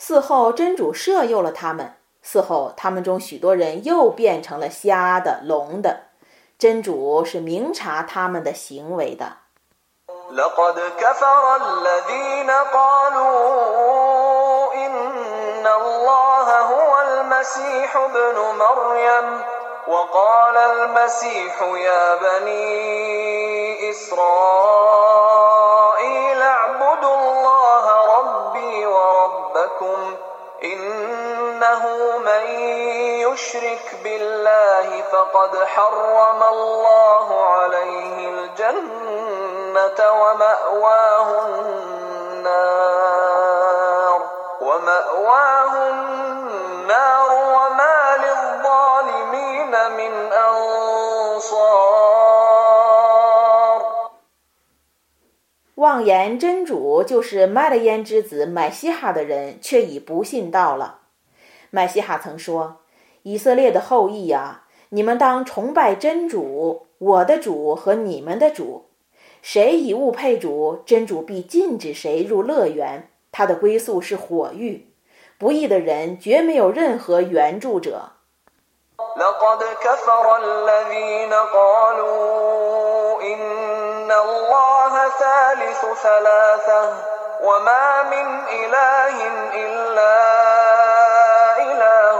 嗣后真主赦宥了他们。嗣后他们中许多人又变成了瞎的、聋的。真主是明察他们的行为的。اعبدوا الله ربي وربكم إنه من يشرك بالله فقد حرم الله عليه الجنة ومأواه النار ومأواه النار 妄言真主就是卖了烟之子买嘻哈的人，却已不信道了。买嘻哈曾说：“以色列的后裔呀，你们当崇拜真主，我的主和你们的主。谁以物配主，真主必禁止谁入乐园，他的归宿是火狱。不义的人绝没有任何援助者。” إن الله ثالث ثلاثة وما من إله إلا إله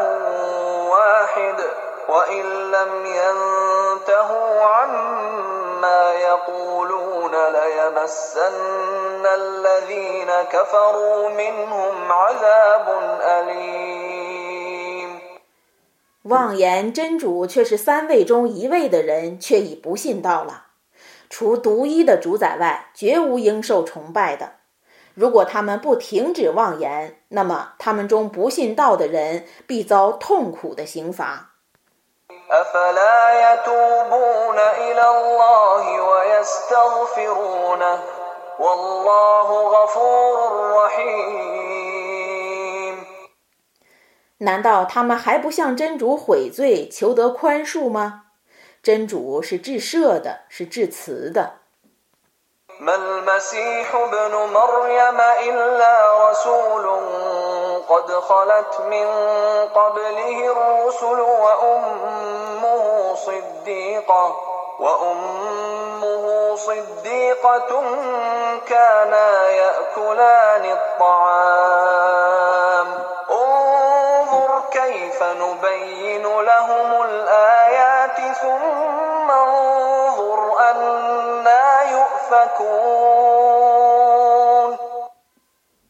واحد وإن لم ينتهوا عما يقولون ليمسن الذين كفروا منهم عذاب أليم 妄言真主却是三位中一位的人，却已不信道了。除独一的主宰外，绝无应受崇拜的。如果他们不停止妄言，那么他们中不信道的人必遭痛苦的刑罚。难道他们还不向真主悔罪，求得宽恕吗？真主是至赦的，是至慈的。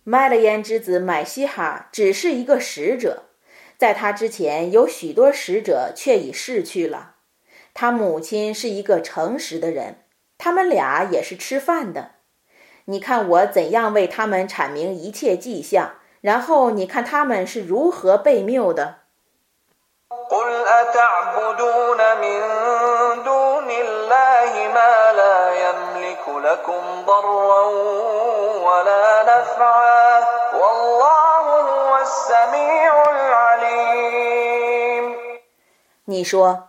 麦勒焉之子买西哈只是一个使者，在他之前有许多使者却已逝去了。他母亲是一个诚实的人，他们俩也是吃饭的。你看我怎样为他们阐明一切迹象，然后你看他们是如何被谬的。你说，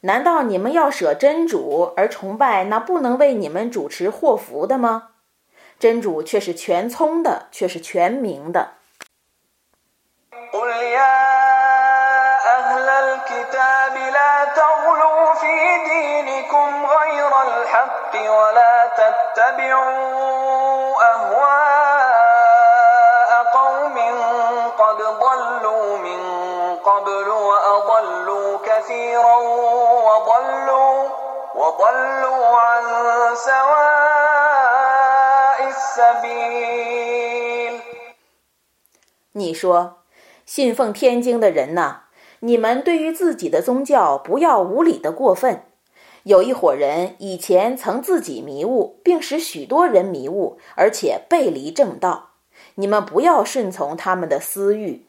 难道你们要舍真主而崇拜那不能为你们主持祸福的吗？真主却是全聪的，却是全明的。你说，信奉天经的人呐，你们对于自己的宗教不要无理的过分。有一伙人以前曾自己迷雾，并使许多人迷雾，而且背离正道。你们不要顺从他们的私欲。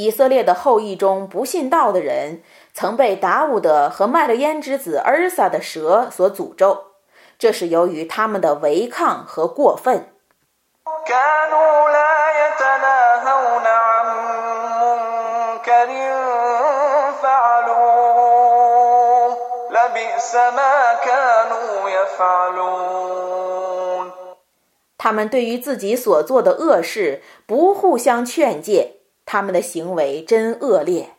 以色列的后裔中不信道的人，曾被达乌德和麦勒焉之子尔撒的蛇所诅咒，这是由于他们的违抗和过分。他们对于自己所做的恶事不互相劝诫。他们的行为真恶劣。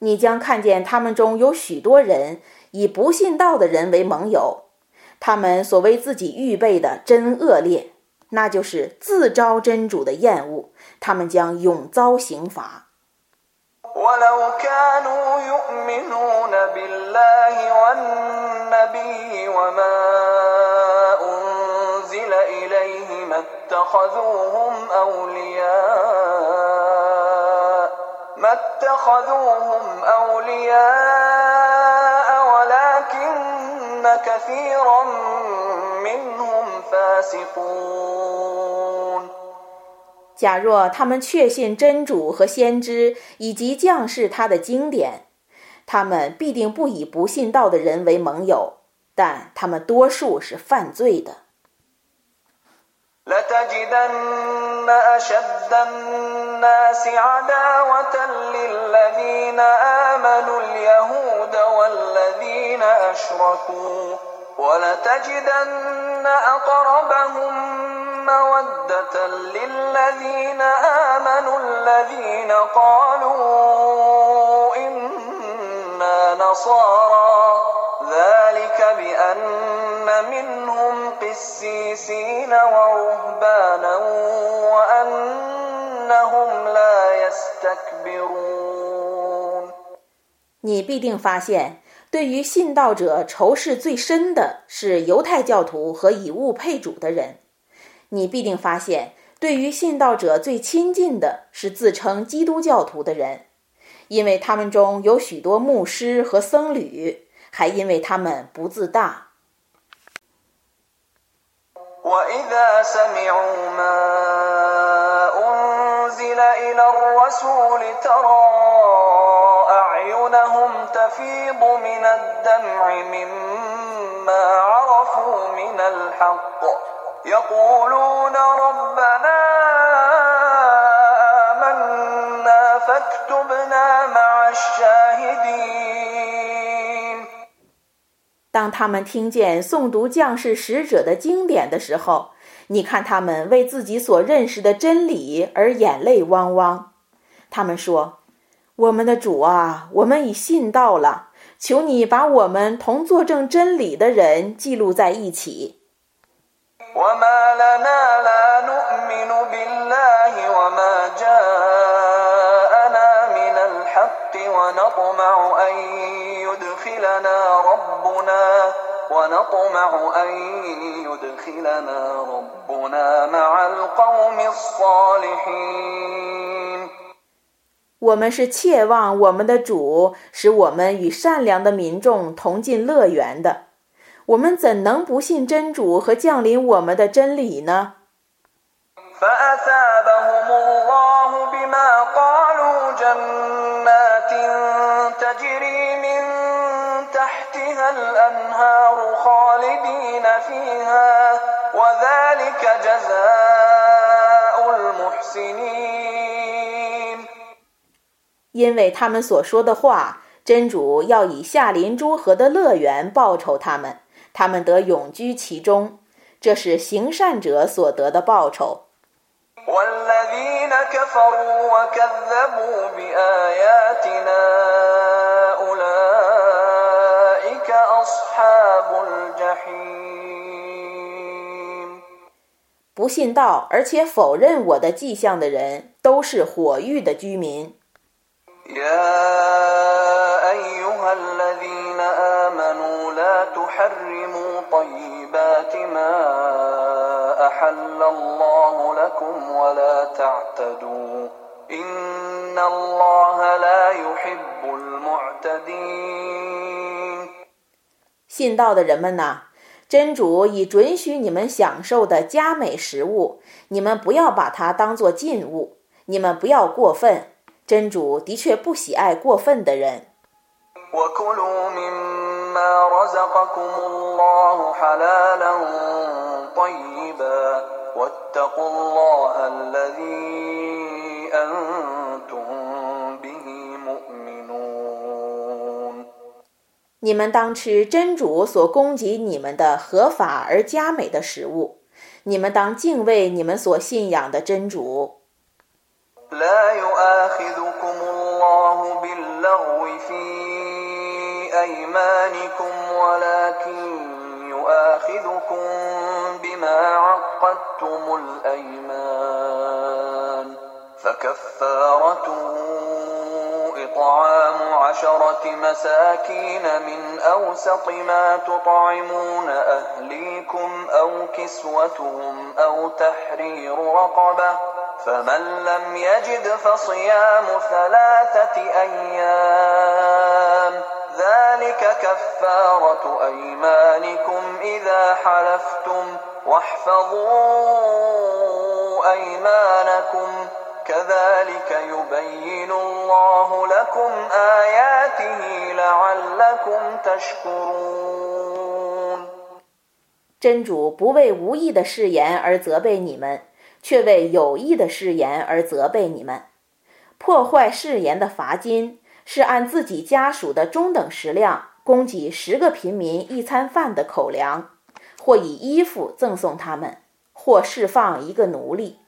你将看见他们中有许多人以不信道的人为盟友。他们所为自己预备的真恶劣，那就是自招真主的厌恶，他们将永遭刑罚。假若他们确信真主和先知以及降世他的经典，他们必定不以不信道的人为盟友，但他们多数是犯罪的。لتجدن أشد الناس عداوة للذين آمنوا اليهود والذين أشركوا ولتجدن أقربهم مودة للذين آمنوا الذين قالوا إنا نصارى. ذلك بأن منهم قسيسين ورهبانا وأنهم لا يستكبرون 你必定发现，对于信道者仇视最深的是犹太教徒和以物配主的人。你必定发现，对于信道者最亲近的是自称基督教徒的人，因为他们中有许多牧师和僧侣，还因为他们不自大。 وإذا سمعوا ما أنزل إلى الرسول ترى أعينهم تفيض من الدمع مما عرفوا من الحق. يقولون ربنا آمنا فاكتبنا مع الشاهدين. 当他们听见诵读降世使者的经典的时候，你看他们为自己所认识的真理而眼泪汪汪。他们说：“我们的主啊，我们已信道了，求你把我们同作证真理的人记录在一起。” وما لنا لا نؤمن بالله وما جاءنا ونطمع أن يدخلنا ربنا مع القوم الصالحين 我们是切望我们的主使我们与善良的民众同进乐园的。我们怎能不信真主和降临我们的真理呢？ 因为他们所说的话，真主要以下临诸河的乐园报酬他们。他们得永居其中，这是行善者所得的报酬。不信道而且否认我的迹象的人，都是火狱的居民。信道的人们呐，真主已准许你们享受的佳美食物，你们不要把它当作禁物，你们不要过分。真主的确不喜爱过分的人。你们当吃真主所供给你们的合法而佳美的食物你们当敬畏你们所信仰的真主。طعام عشرة مساكين من أوسط ما تطعمون أهليكم أو كسوتهم أو تحرير رقبة فمن لم يجد فصيام ثلاثة أيام ذلك كفارة أيمانكم إذا حلفتم واحفظوا أيمانكم ۖ真主不为无意的誓言而责备你们，却为有意的誓言而责备你们。破坏誓言的罚金是按自己家属的中等食量供给十个平民一餐饭的口粮，或以衣服赠送他们，或释放一个奴隶。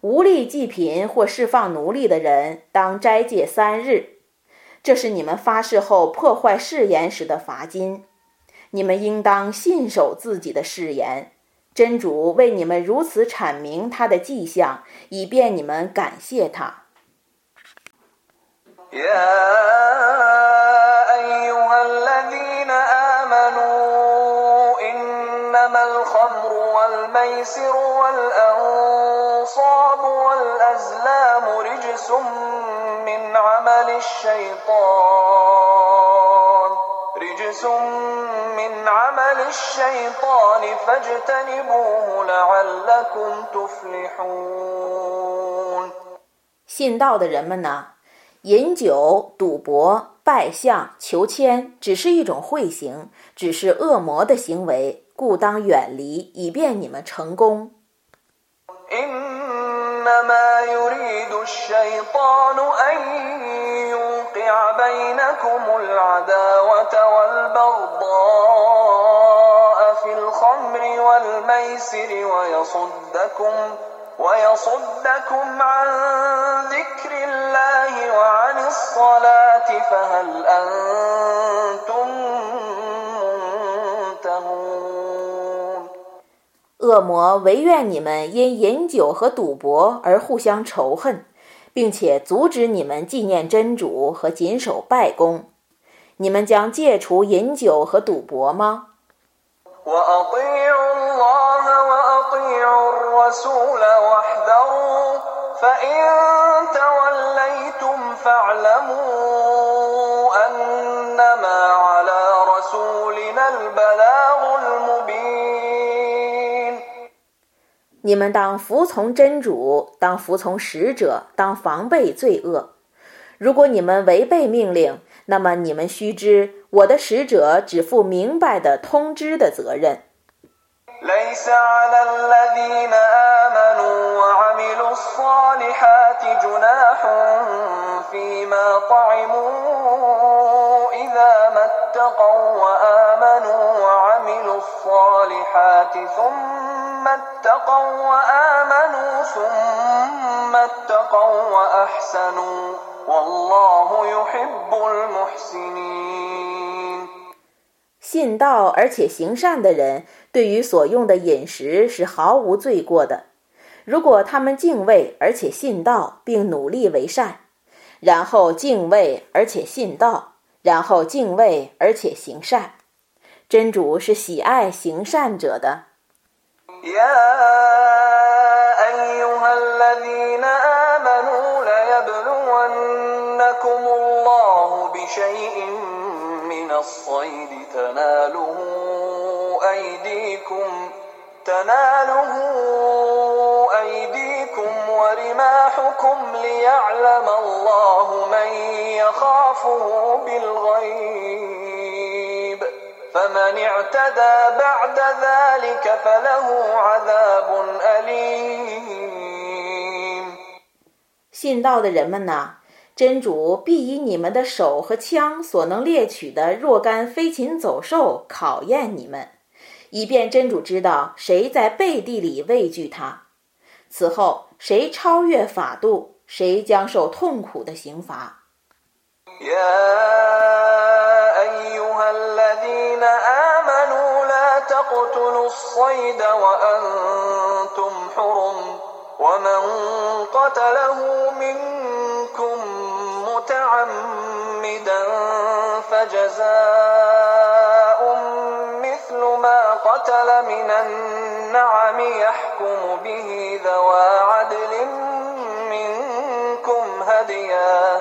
无力济贫或释放奴隶的人，当斋戒三日。这是你们发誓后破坏誓言时的罚金。你们应当信守自己的誓言。真主为你们如此阐明他的迹象，以便你们感谢他。信道的人们呢？饮酒、赌博、拜相、求签，只是一种贿行，只是恶魔的行为，故当远离，以便你们成功。恶魔唯愿你们因饮酒和赌博而互相仇恨，并且阻止你们纪念真主和谨守拜功。你们将戒除饮酒和赌博吗？你们当服从真主，当服从使者，当防备罪恶。如果你们违背命令，那么你们须知，我的使者只负明白的通知的责任。信道而且行善的人，对于所用的饮食是毫无罪过的。如果他们敬畏而且信道，并努力为善，然后敬畏而且信道，然后敬畏而且行善，真主是喜爱行善者的。信道的人们呐，真主必以你们的手和枪所能猎取的若干飞禽走兽考验你们，以便真主知道谁在背地里畏惧他。此后，谁超越法度，谁将受痛苦的刑罚。يا أيها الذين آمنوا لا تقتلوا الصيد وأنتم حرم وما قتلوا منكم متعمدا فجزاء مثل ما قتل من النعم يحكم به ذوى عدل منكم هديا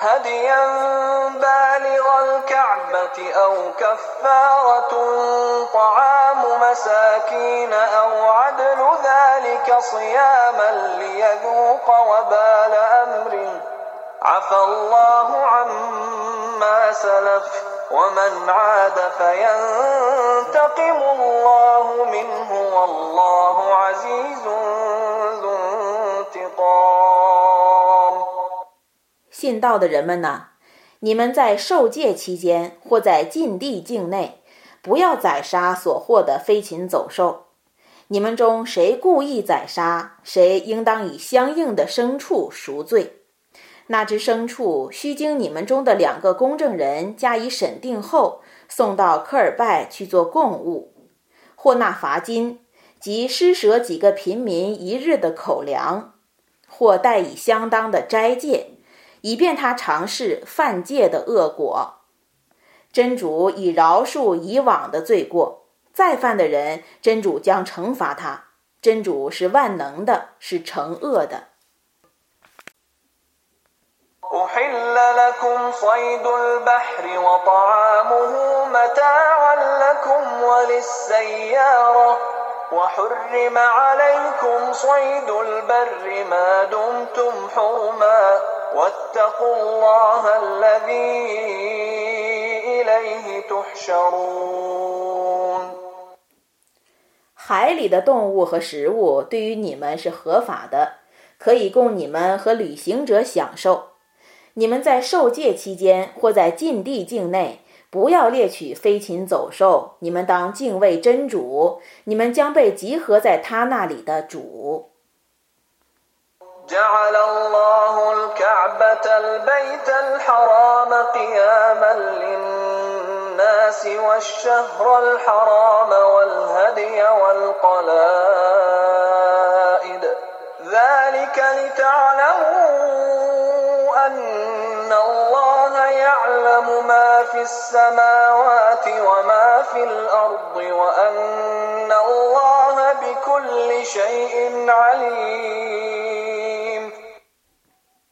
هديا بالغ الكعبة أو كفارة طعام مساكين أو عدل ذلك صياما ليذوق وبال أمره عفى الله عما سلف. ومن عاد فينتقم الله منه والله عزيز ذو انتقام 信道的人们呐，你们在受戒期间或在禁地境内，不要宰杀所获的飞禽走兽。你们中谁故意宰杀，谁应当以相应的牲畜赎罪。 那只牲畜须经你们中的两个公证人加以审定后，送到科尔拜去做供物，或纳罚金，即施舍几个贫民一日的口粮，或带以相当的斋戒，以便他尝试犯戒的恶果。真主已饶恕以往的罪过。再犯的人，真主将惩罚他。真主是万能的，是惩恶的。海里的动物和食物对于你们是合法的，可以供你们和旅行者享受。你们在受戒期间或在禁地境内，不要猎取飞禽走兽。你们当敬畏真主，你们将被集合在他那里的主。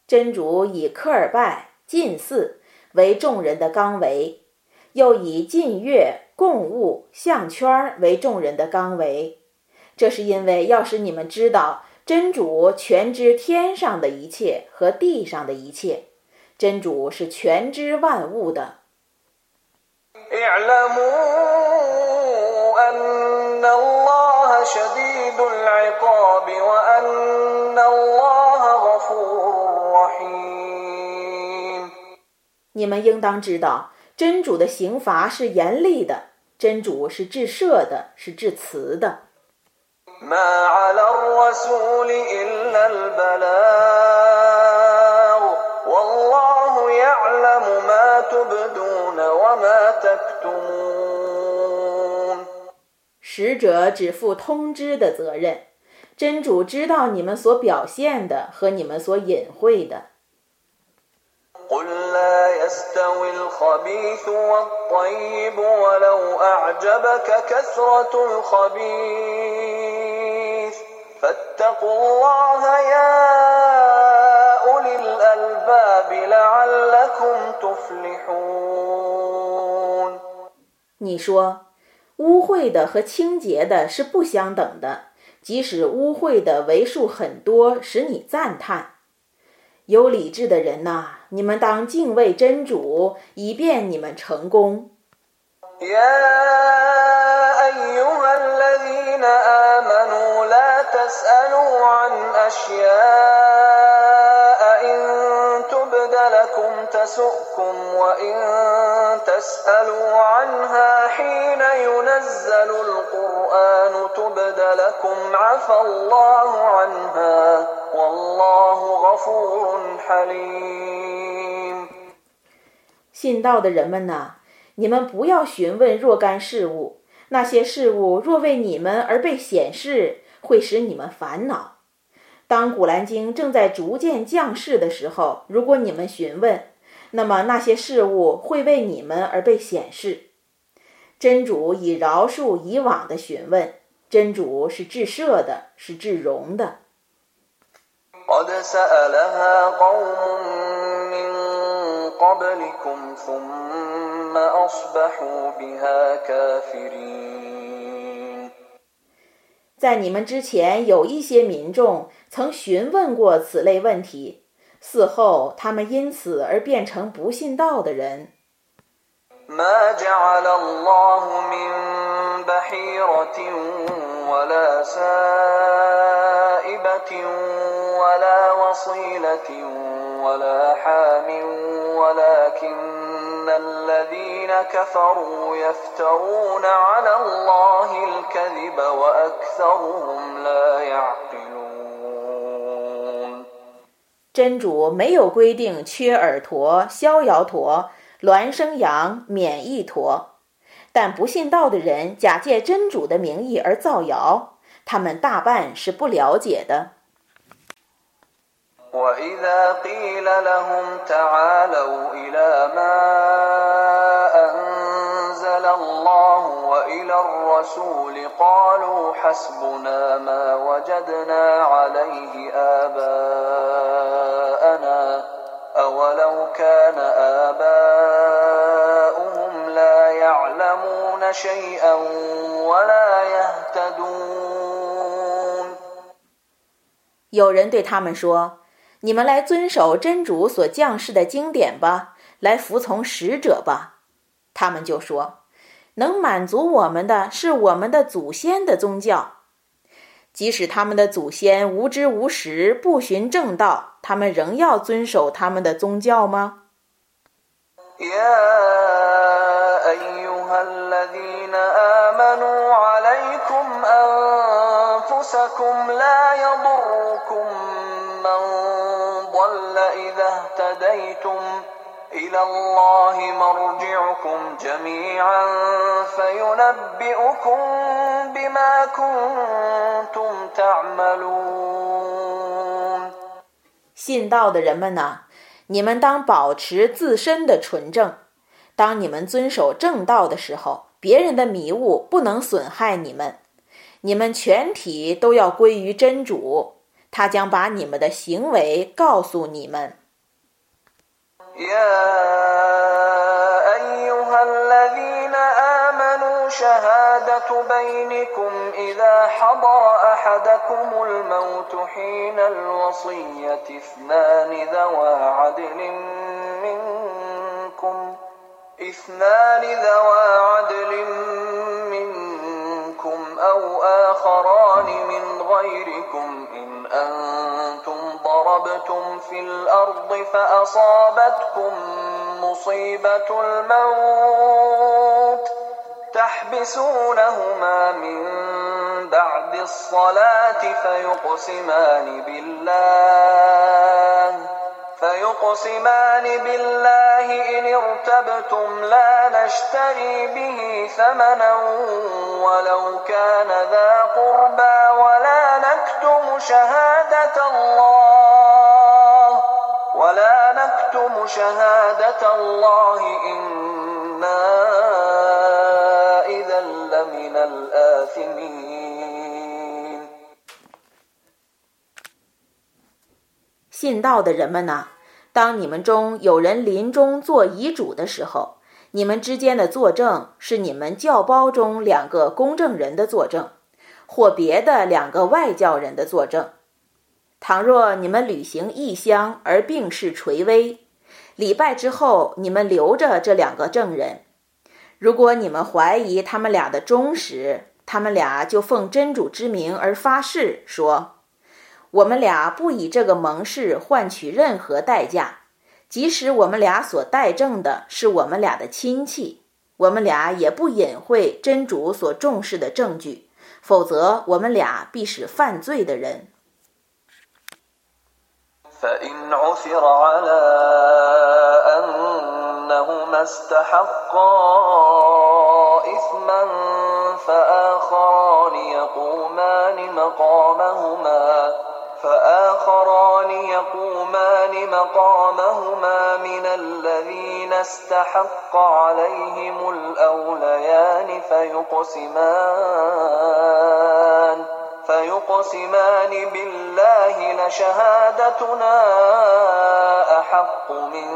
真主以科尔拜、禁寺为众人的纲维。又以禁月、共物、项圈为众人的纲维，这是因为要使你们知道，真主全知天上的一切和地上的一切，真主是全知万物的。你们应当知道。真主的刑罚是严厉的，真主是至赦的，是至慈的。使者只负通知的责任，真主知道你们所表现的和你们所隐晦的。你说，污秽的和清洁的是不相等的，即使污秽的为数很多，使你赞叹。有理智的人呐，你们当敬畏真主，以便你们成功。信道的人们呐，你们不要询问若干事物，那些事物若为你们而被显示，会使你们烦恼。当古兰经正在逐渐降世的时候，如果你们询问，那么那些事物会为你们而被显示。真主以饶恕以往的询问，真主是至赦的，是至容的。在你们之前，有一些民众曾询问过此类问题，嗣后他们因此而变成不信道的人。 ما جعل الله من بحيرة ولا سائبة ولا وصيلة ولا حام ولكن الذين كفروا يفترون على الله الكذب وأكثرهم لا يعقلون 真主没有规定缺耳陀、逍遥陀。孪生羊、免疫陀，但不信道的人假借真主的名义而造谣，他们大半是不了解的。 有人对他们说：“ 你们来遵守真主所降世的经典吧，来服从使者吧。”他们就说：“能满足我们的是我们的祖先的宗教。即使他们的祖先无知无识，不循正道，他们仍要遵守他们的宗教吗？” كنتم تعملون 信道的人们呐，你们当保持自身的纯正。当你们遵守正道的时候，别人的迷雾不能损害你们。你们全体都要归于真主，他将把你们的行为告诉你们。 يا أيها الذين آمنوا شهادة بينكم إذا حضر أحدكم الموت حين الوصية اثنان ذوى عدل منكم اثنان ذوى عدل منكم أو آخران من غيركم إن أنتم ضربتم في الأرض فأصابتكم مصيبة الموت تحبسونهما من بعد الصلاة فيقسمان بالله فيقسمان بالله إن ارتبتم لا نشتري به ثمنا ولو كان ذا قربى ولا نكتم شهادة الله ولا نكتم شهادة الله إنا إذا لمن الآثمين 信道的人们呐，当你们中有人临终做遗嘱的时候，你们之间的作证是你们教胞中两个公证人的作证， 或别的两个外教人的作证。倘若你们旅行异乡而病势垂危，礼拜之后你们留着这两个证人。如果你们怀疑他们俩的忠实，他们俩就奉真主之名而发誓说。我们俩不以这个盟誓换取任何代价，即使我们俩所代证的是我们俩的亲戚，我们俩也不隐晦真主所重视的证据，否则我们俩必是犯罪的人。فآخران يقومان مقامهما من الذين استحق عليهم الأوليان فيقسمان فيقسمان بالله لشهادتنا أحق من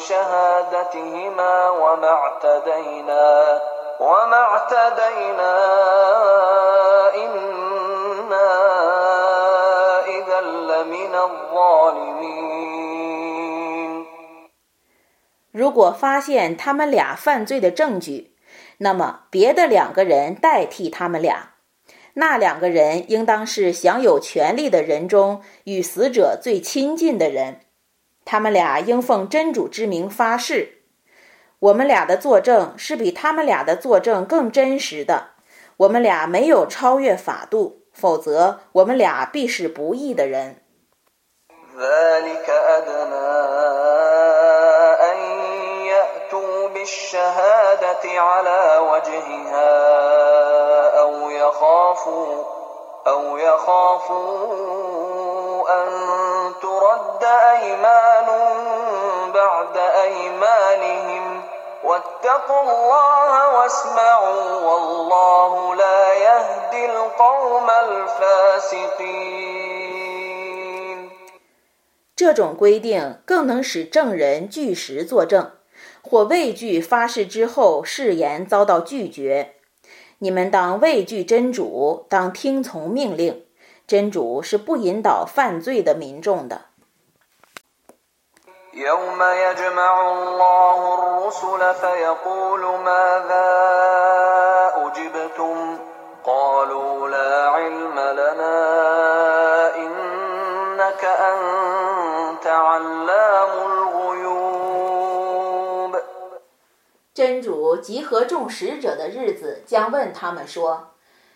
شهادتهما وما اعتدينا وما اعتدينا إنا 如果发现他们俩犯罪的证据那么别的两个人代替他们俩那两个人应当是享有权利的人中与死者最亲近的人他们俩应奉真主之名发誓。我们俩的作证是比他们俩的作证更真实的我们俩没有超越法度。否则我们俩必是不义的人。这种规定更能使证人据实作证，或畏惧发誓之后誓言遭到拒绝。你们当畏惧真主，当听从命令。真主是不引导犯罪的民众的。真主集合众使者的日子将问他们说：“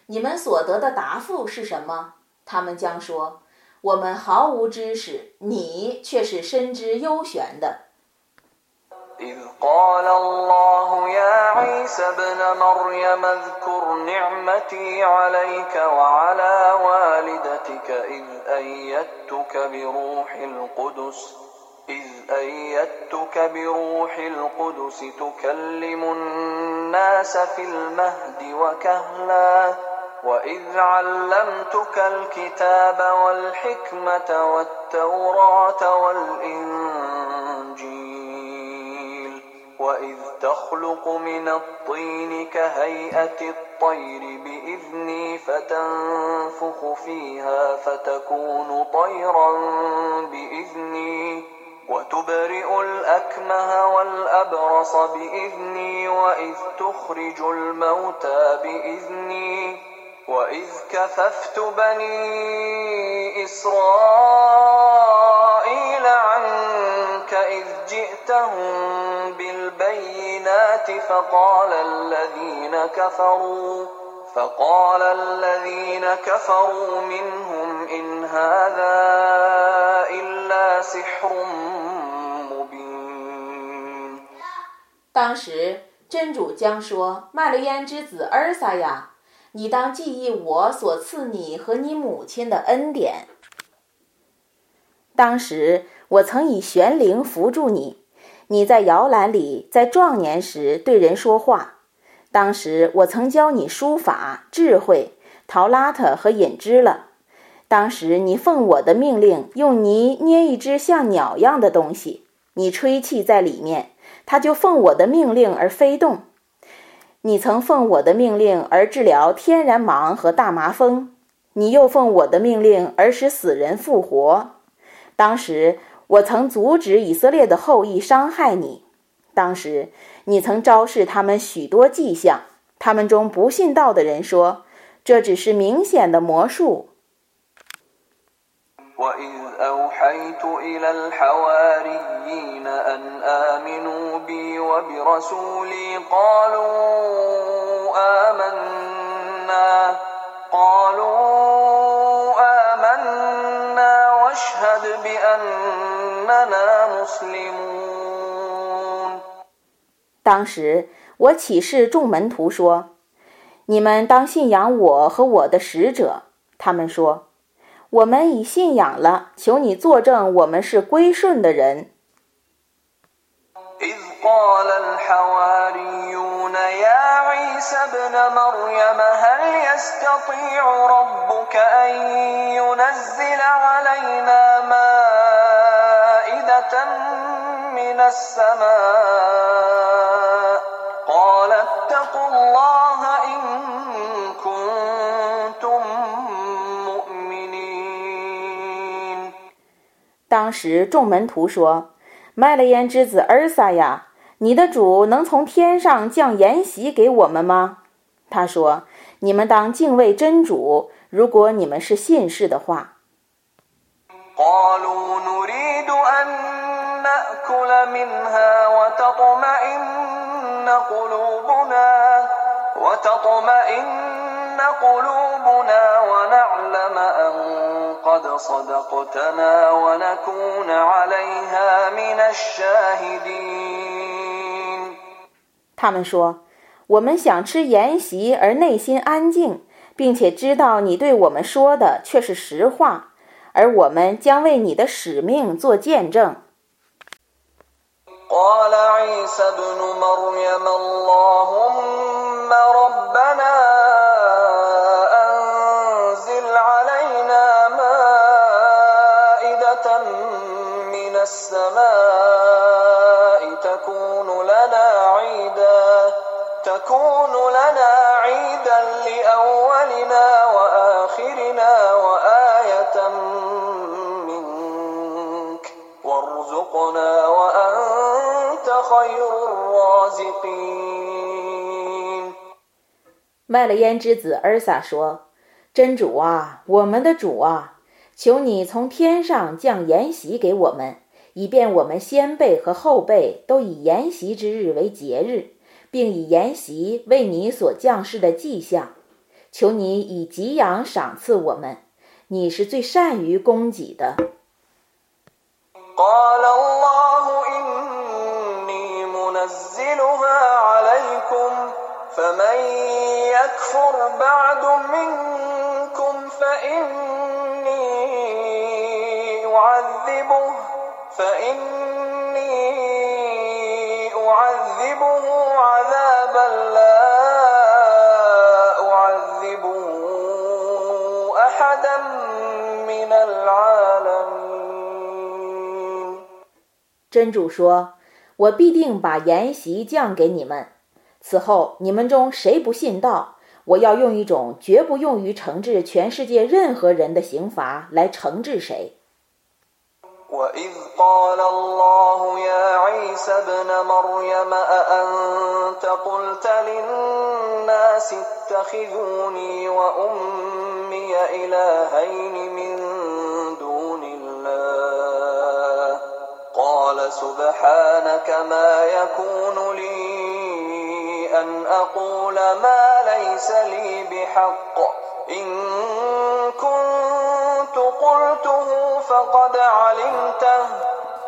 你们所得的答复是什么？”他们将说：“我们毫无知识，你却是深知幽玄的。” وإذ علمتك الكتاب والحكمة والتوراة والإنجيل وإذ تخلق من الطين كهيئة الطير بإذني فتنفخ فيها فتكون طيرا بإذني وتبرئ الأكمه والأبرص بإذني وإذ تخرج الموتى بإذني 当时，真主将说：“麦勒焉之子儿撒呀， 你当记忆我所赐你和你母亲的恩典。当时，我曾以玄灵扶助你，你在摇篮里，在壮年时对人说话。当时，我曾教你书法、智慧、陶拉特和隐知了。当时，你奉我的命令，用泥捏一只像鸟样的东西，你吹气在里面。”它就奉我的命令而飞动。你曾奉我的命令而治疗天然盲和大麻风，你又奉我的命令而使死人复活。当时我曾阻止以色列的后裔伤害你。当时你曾昭示他们许多迹象，他们中不信道的人说，这只是明显的魔术。当时我启示众门徒说：“你们当信仰我和我的使者。”他们说。我们已信仰了，求你作证，我们是归顺的人。当时众门徒说：“麦勒焉之子儿撒呀，你的主能从天上降筵席给我们吗？”他说：“你们当敬畏真主，如果你们是信士的话。”他们说：“我们想吃筵席，而内心安静，并且知道你对我们说的却是实话，而我们将为你的使命做见证。”麦勒焉之子尔撒说：“真主啊，我们的主啊，求你从天上降筵席给我们，以便我们先辈和后辈都以筵席之日为节日，并以筵席为你所降世的迹象。求你以给养赏赐我们，你是最善于供给的。”“真主说：“我必定把筵席降给你们。此后，你们中谁不信道，我要用一种绝不用于惩治全世界任何人的刑罚来惩治谁。” وَإِذْ قَالَ اللَّهُ يَا عِيسَى ابْنَ مَرْيَمَ أَأَنتَ قُلْتَ لِلنَّاسِ اتَّخِذُونِي وَأُمِّيَ إِلَٰهَيْنِ مِن دُونِ اللَّهِ قَالَ سُبْحَانَكَ مَا يَكُونُ لِي أَنْ أَقُولَ مَا لَيْسَ لِي بِحَقٍّ إِن كُنتُ قُلْتُهُ فقد علمته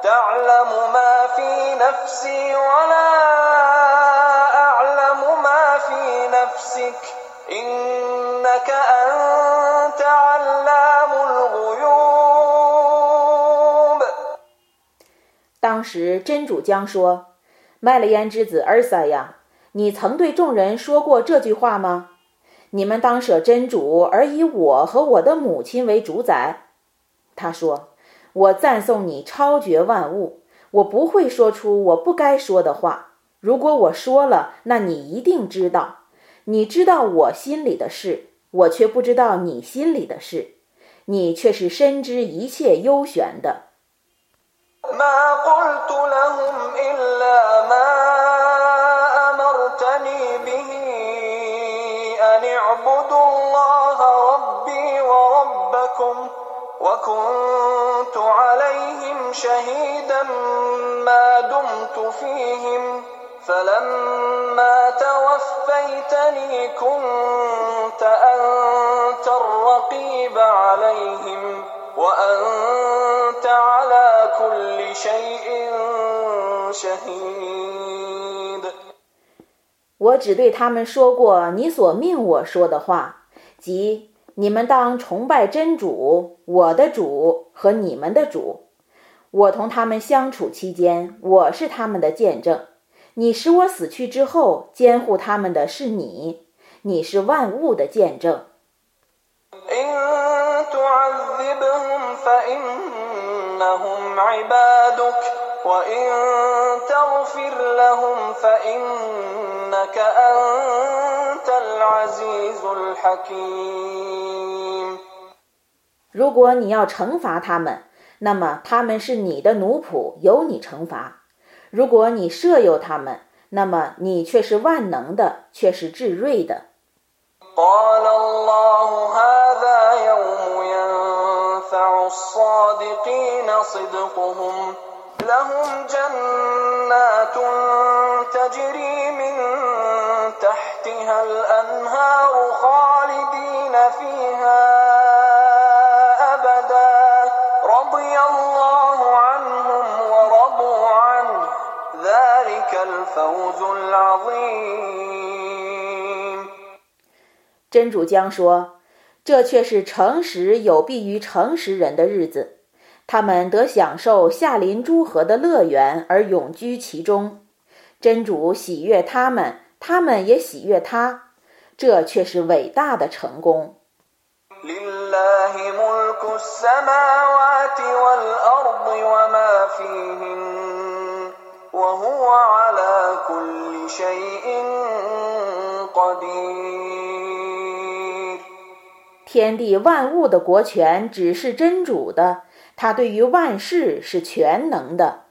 تعلم ما في نفسي ولا أعلم ما في نفسك إنك أنت علام الغيوب 当时真主将说：“麦勒焉之子尔撒呀，你曾对众人说过这句话吗？ 你们当舍真主，而以我和我的母亲为主宰。”他说：“我赞颂你超绝万物，我不会说出我不该说的话。如果我说了，那你一定知道。你知道我心里的事，我却不知道你心里的事。你却是深知一切幽玄的。” وكنت عليهم شهيدا ما دمت فيهم فلما توفيتني كنت أنت الرقيب عليهم وأنت على كل شيء شهيد 我只对他们说过你所命我说的话，即。 你们当崇拜真主，我的主和你们的主。我同他们相处期间，我是他们的见证。你使我死去之后，监护他们的是你，你是万物的见证。如果你要惩罚他们，那么他们是你的奴仆，由你惩罚；如果你摄有他们，那么你却是万能的，却是至睿的。真主将说：“这却是诚实有必于诚实人的日子，他们得享受夏林诸河的乐园而永居其中。真主喜悦他们，他们也喜悦他，这却是伟大的成功。”天地万物的国权只是真主的，他对于万事是全能的。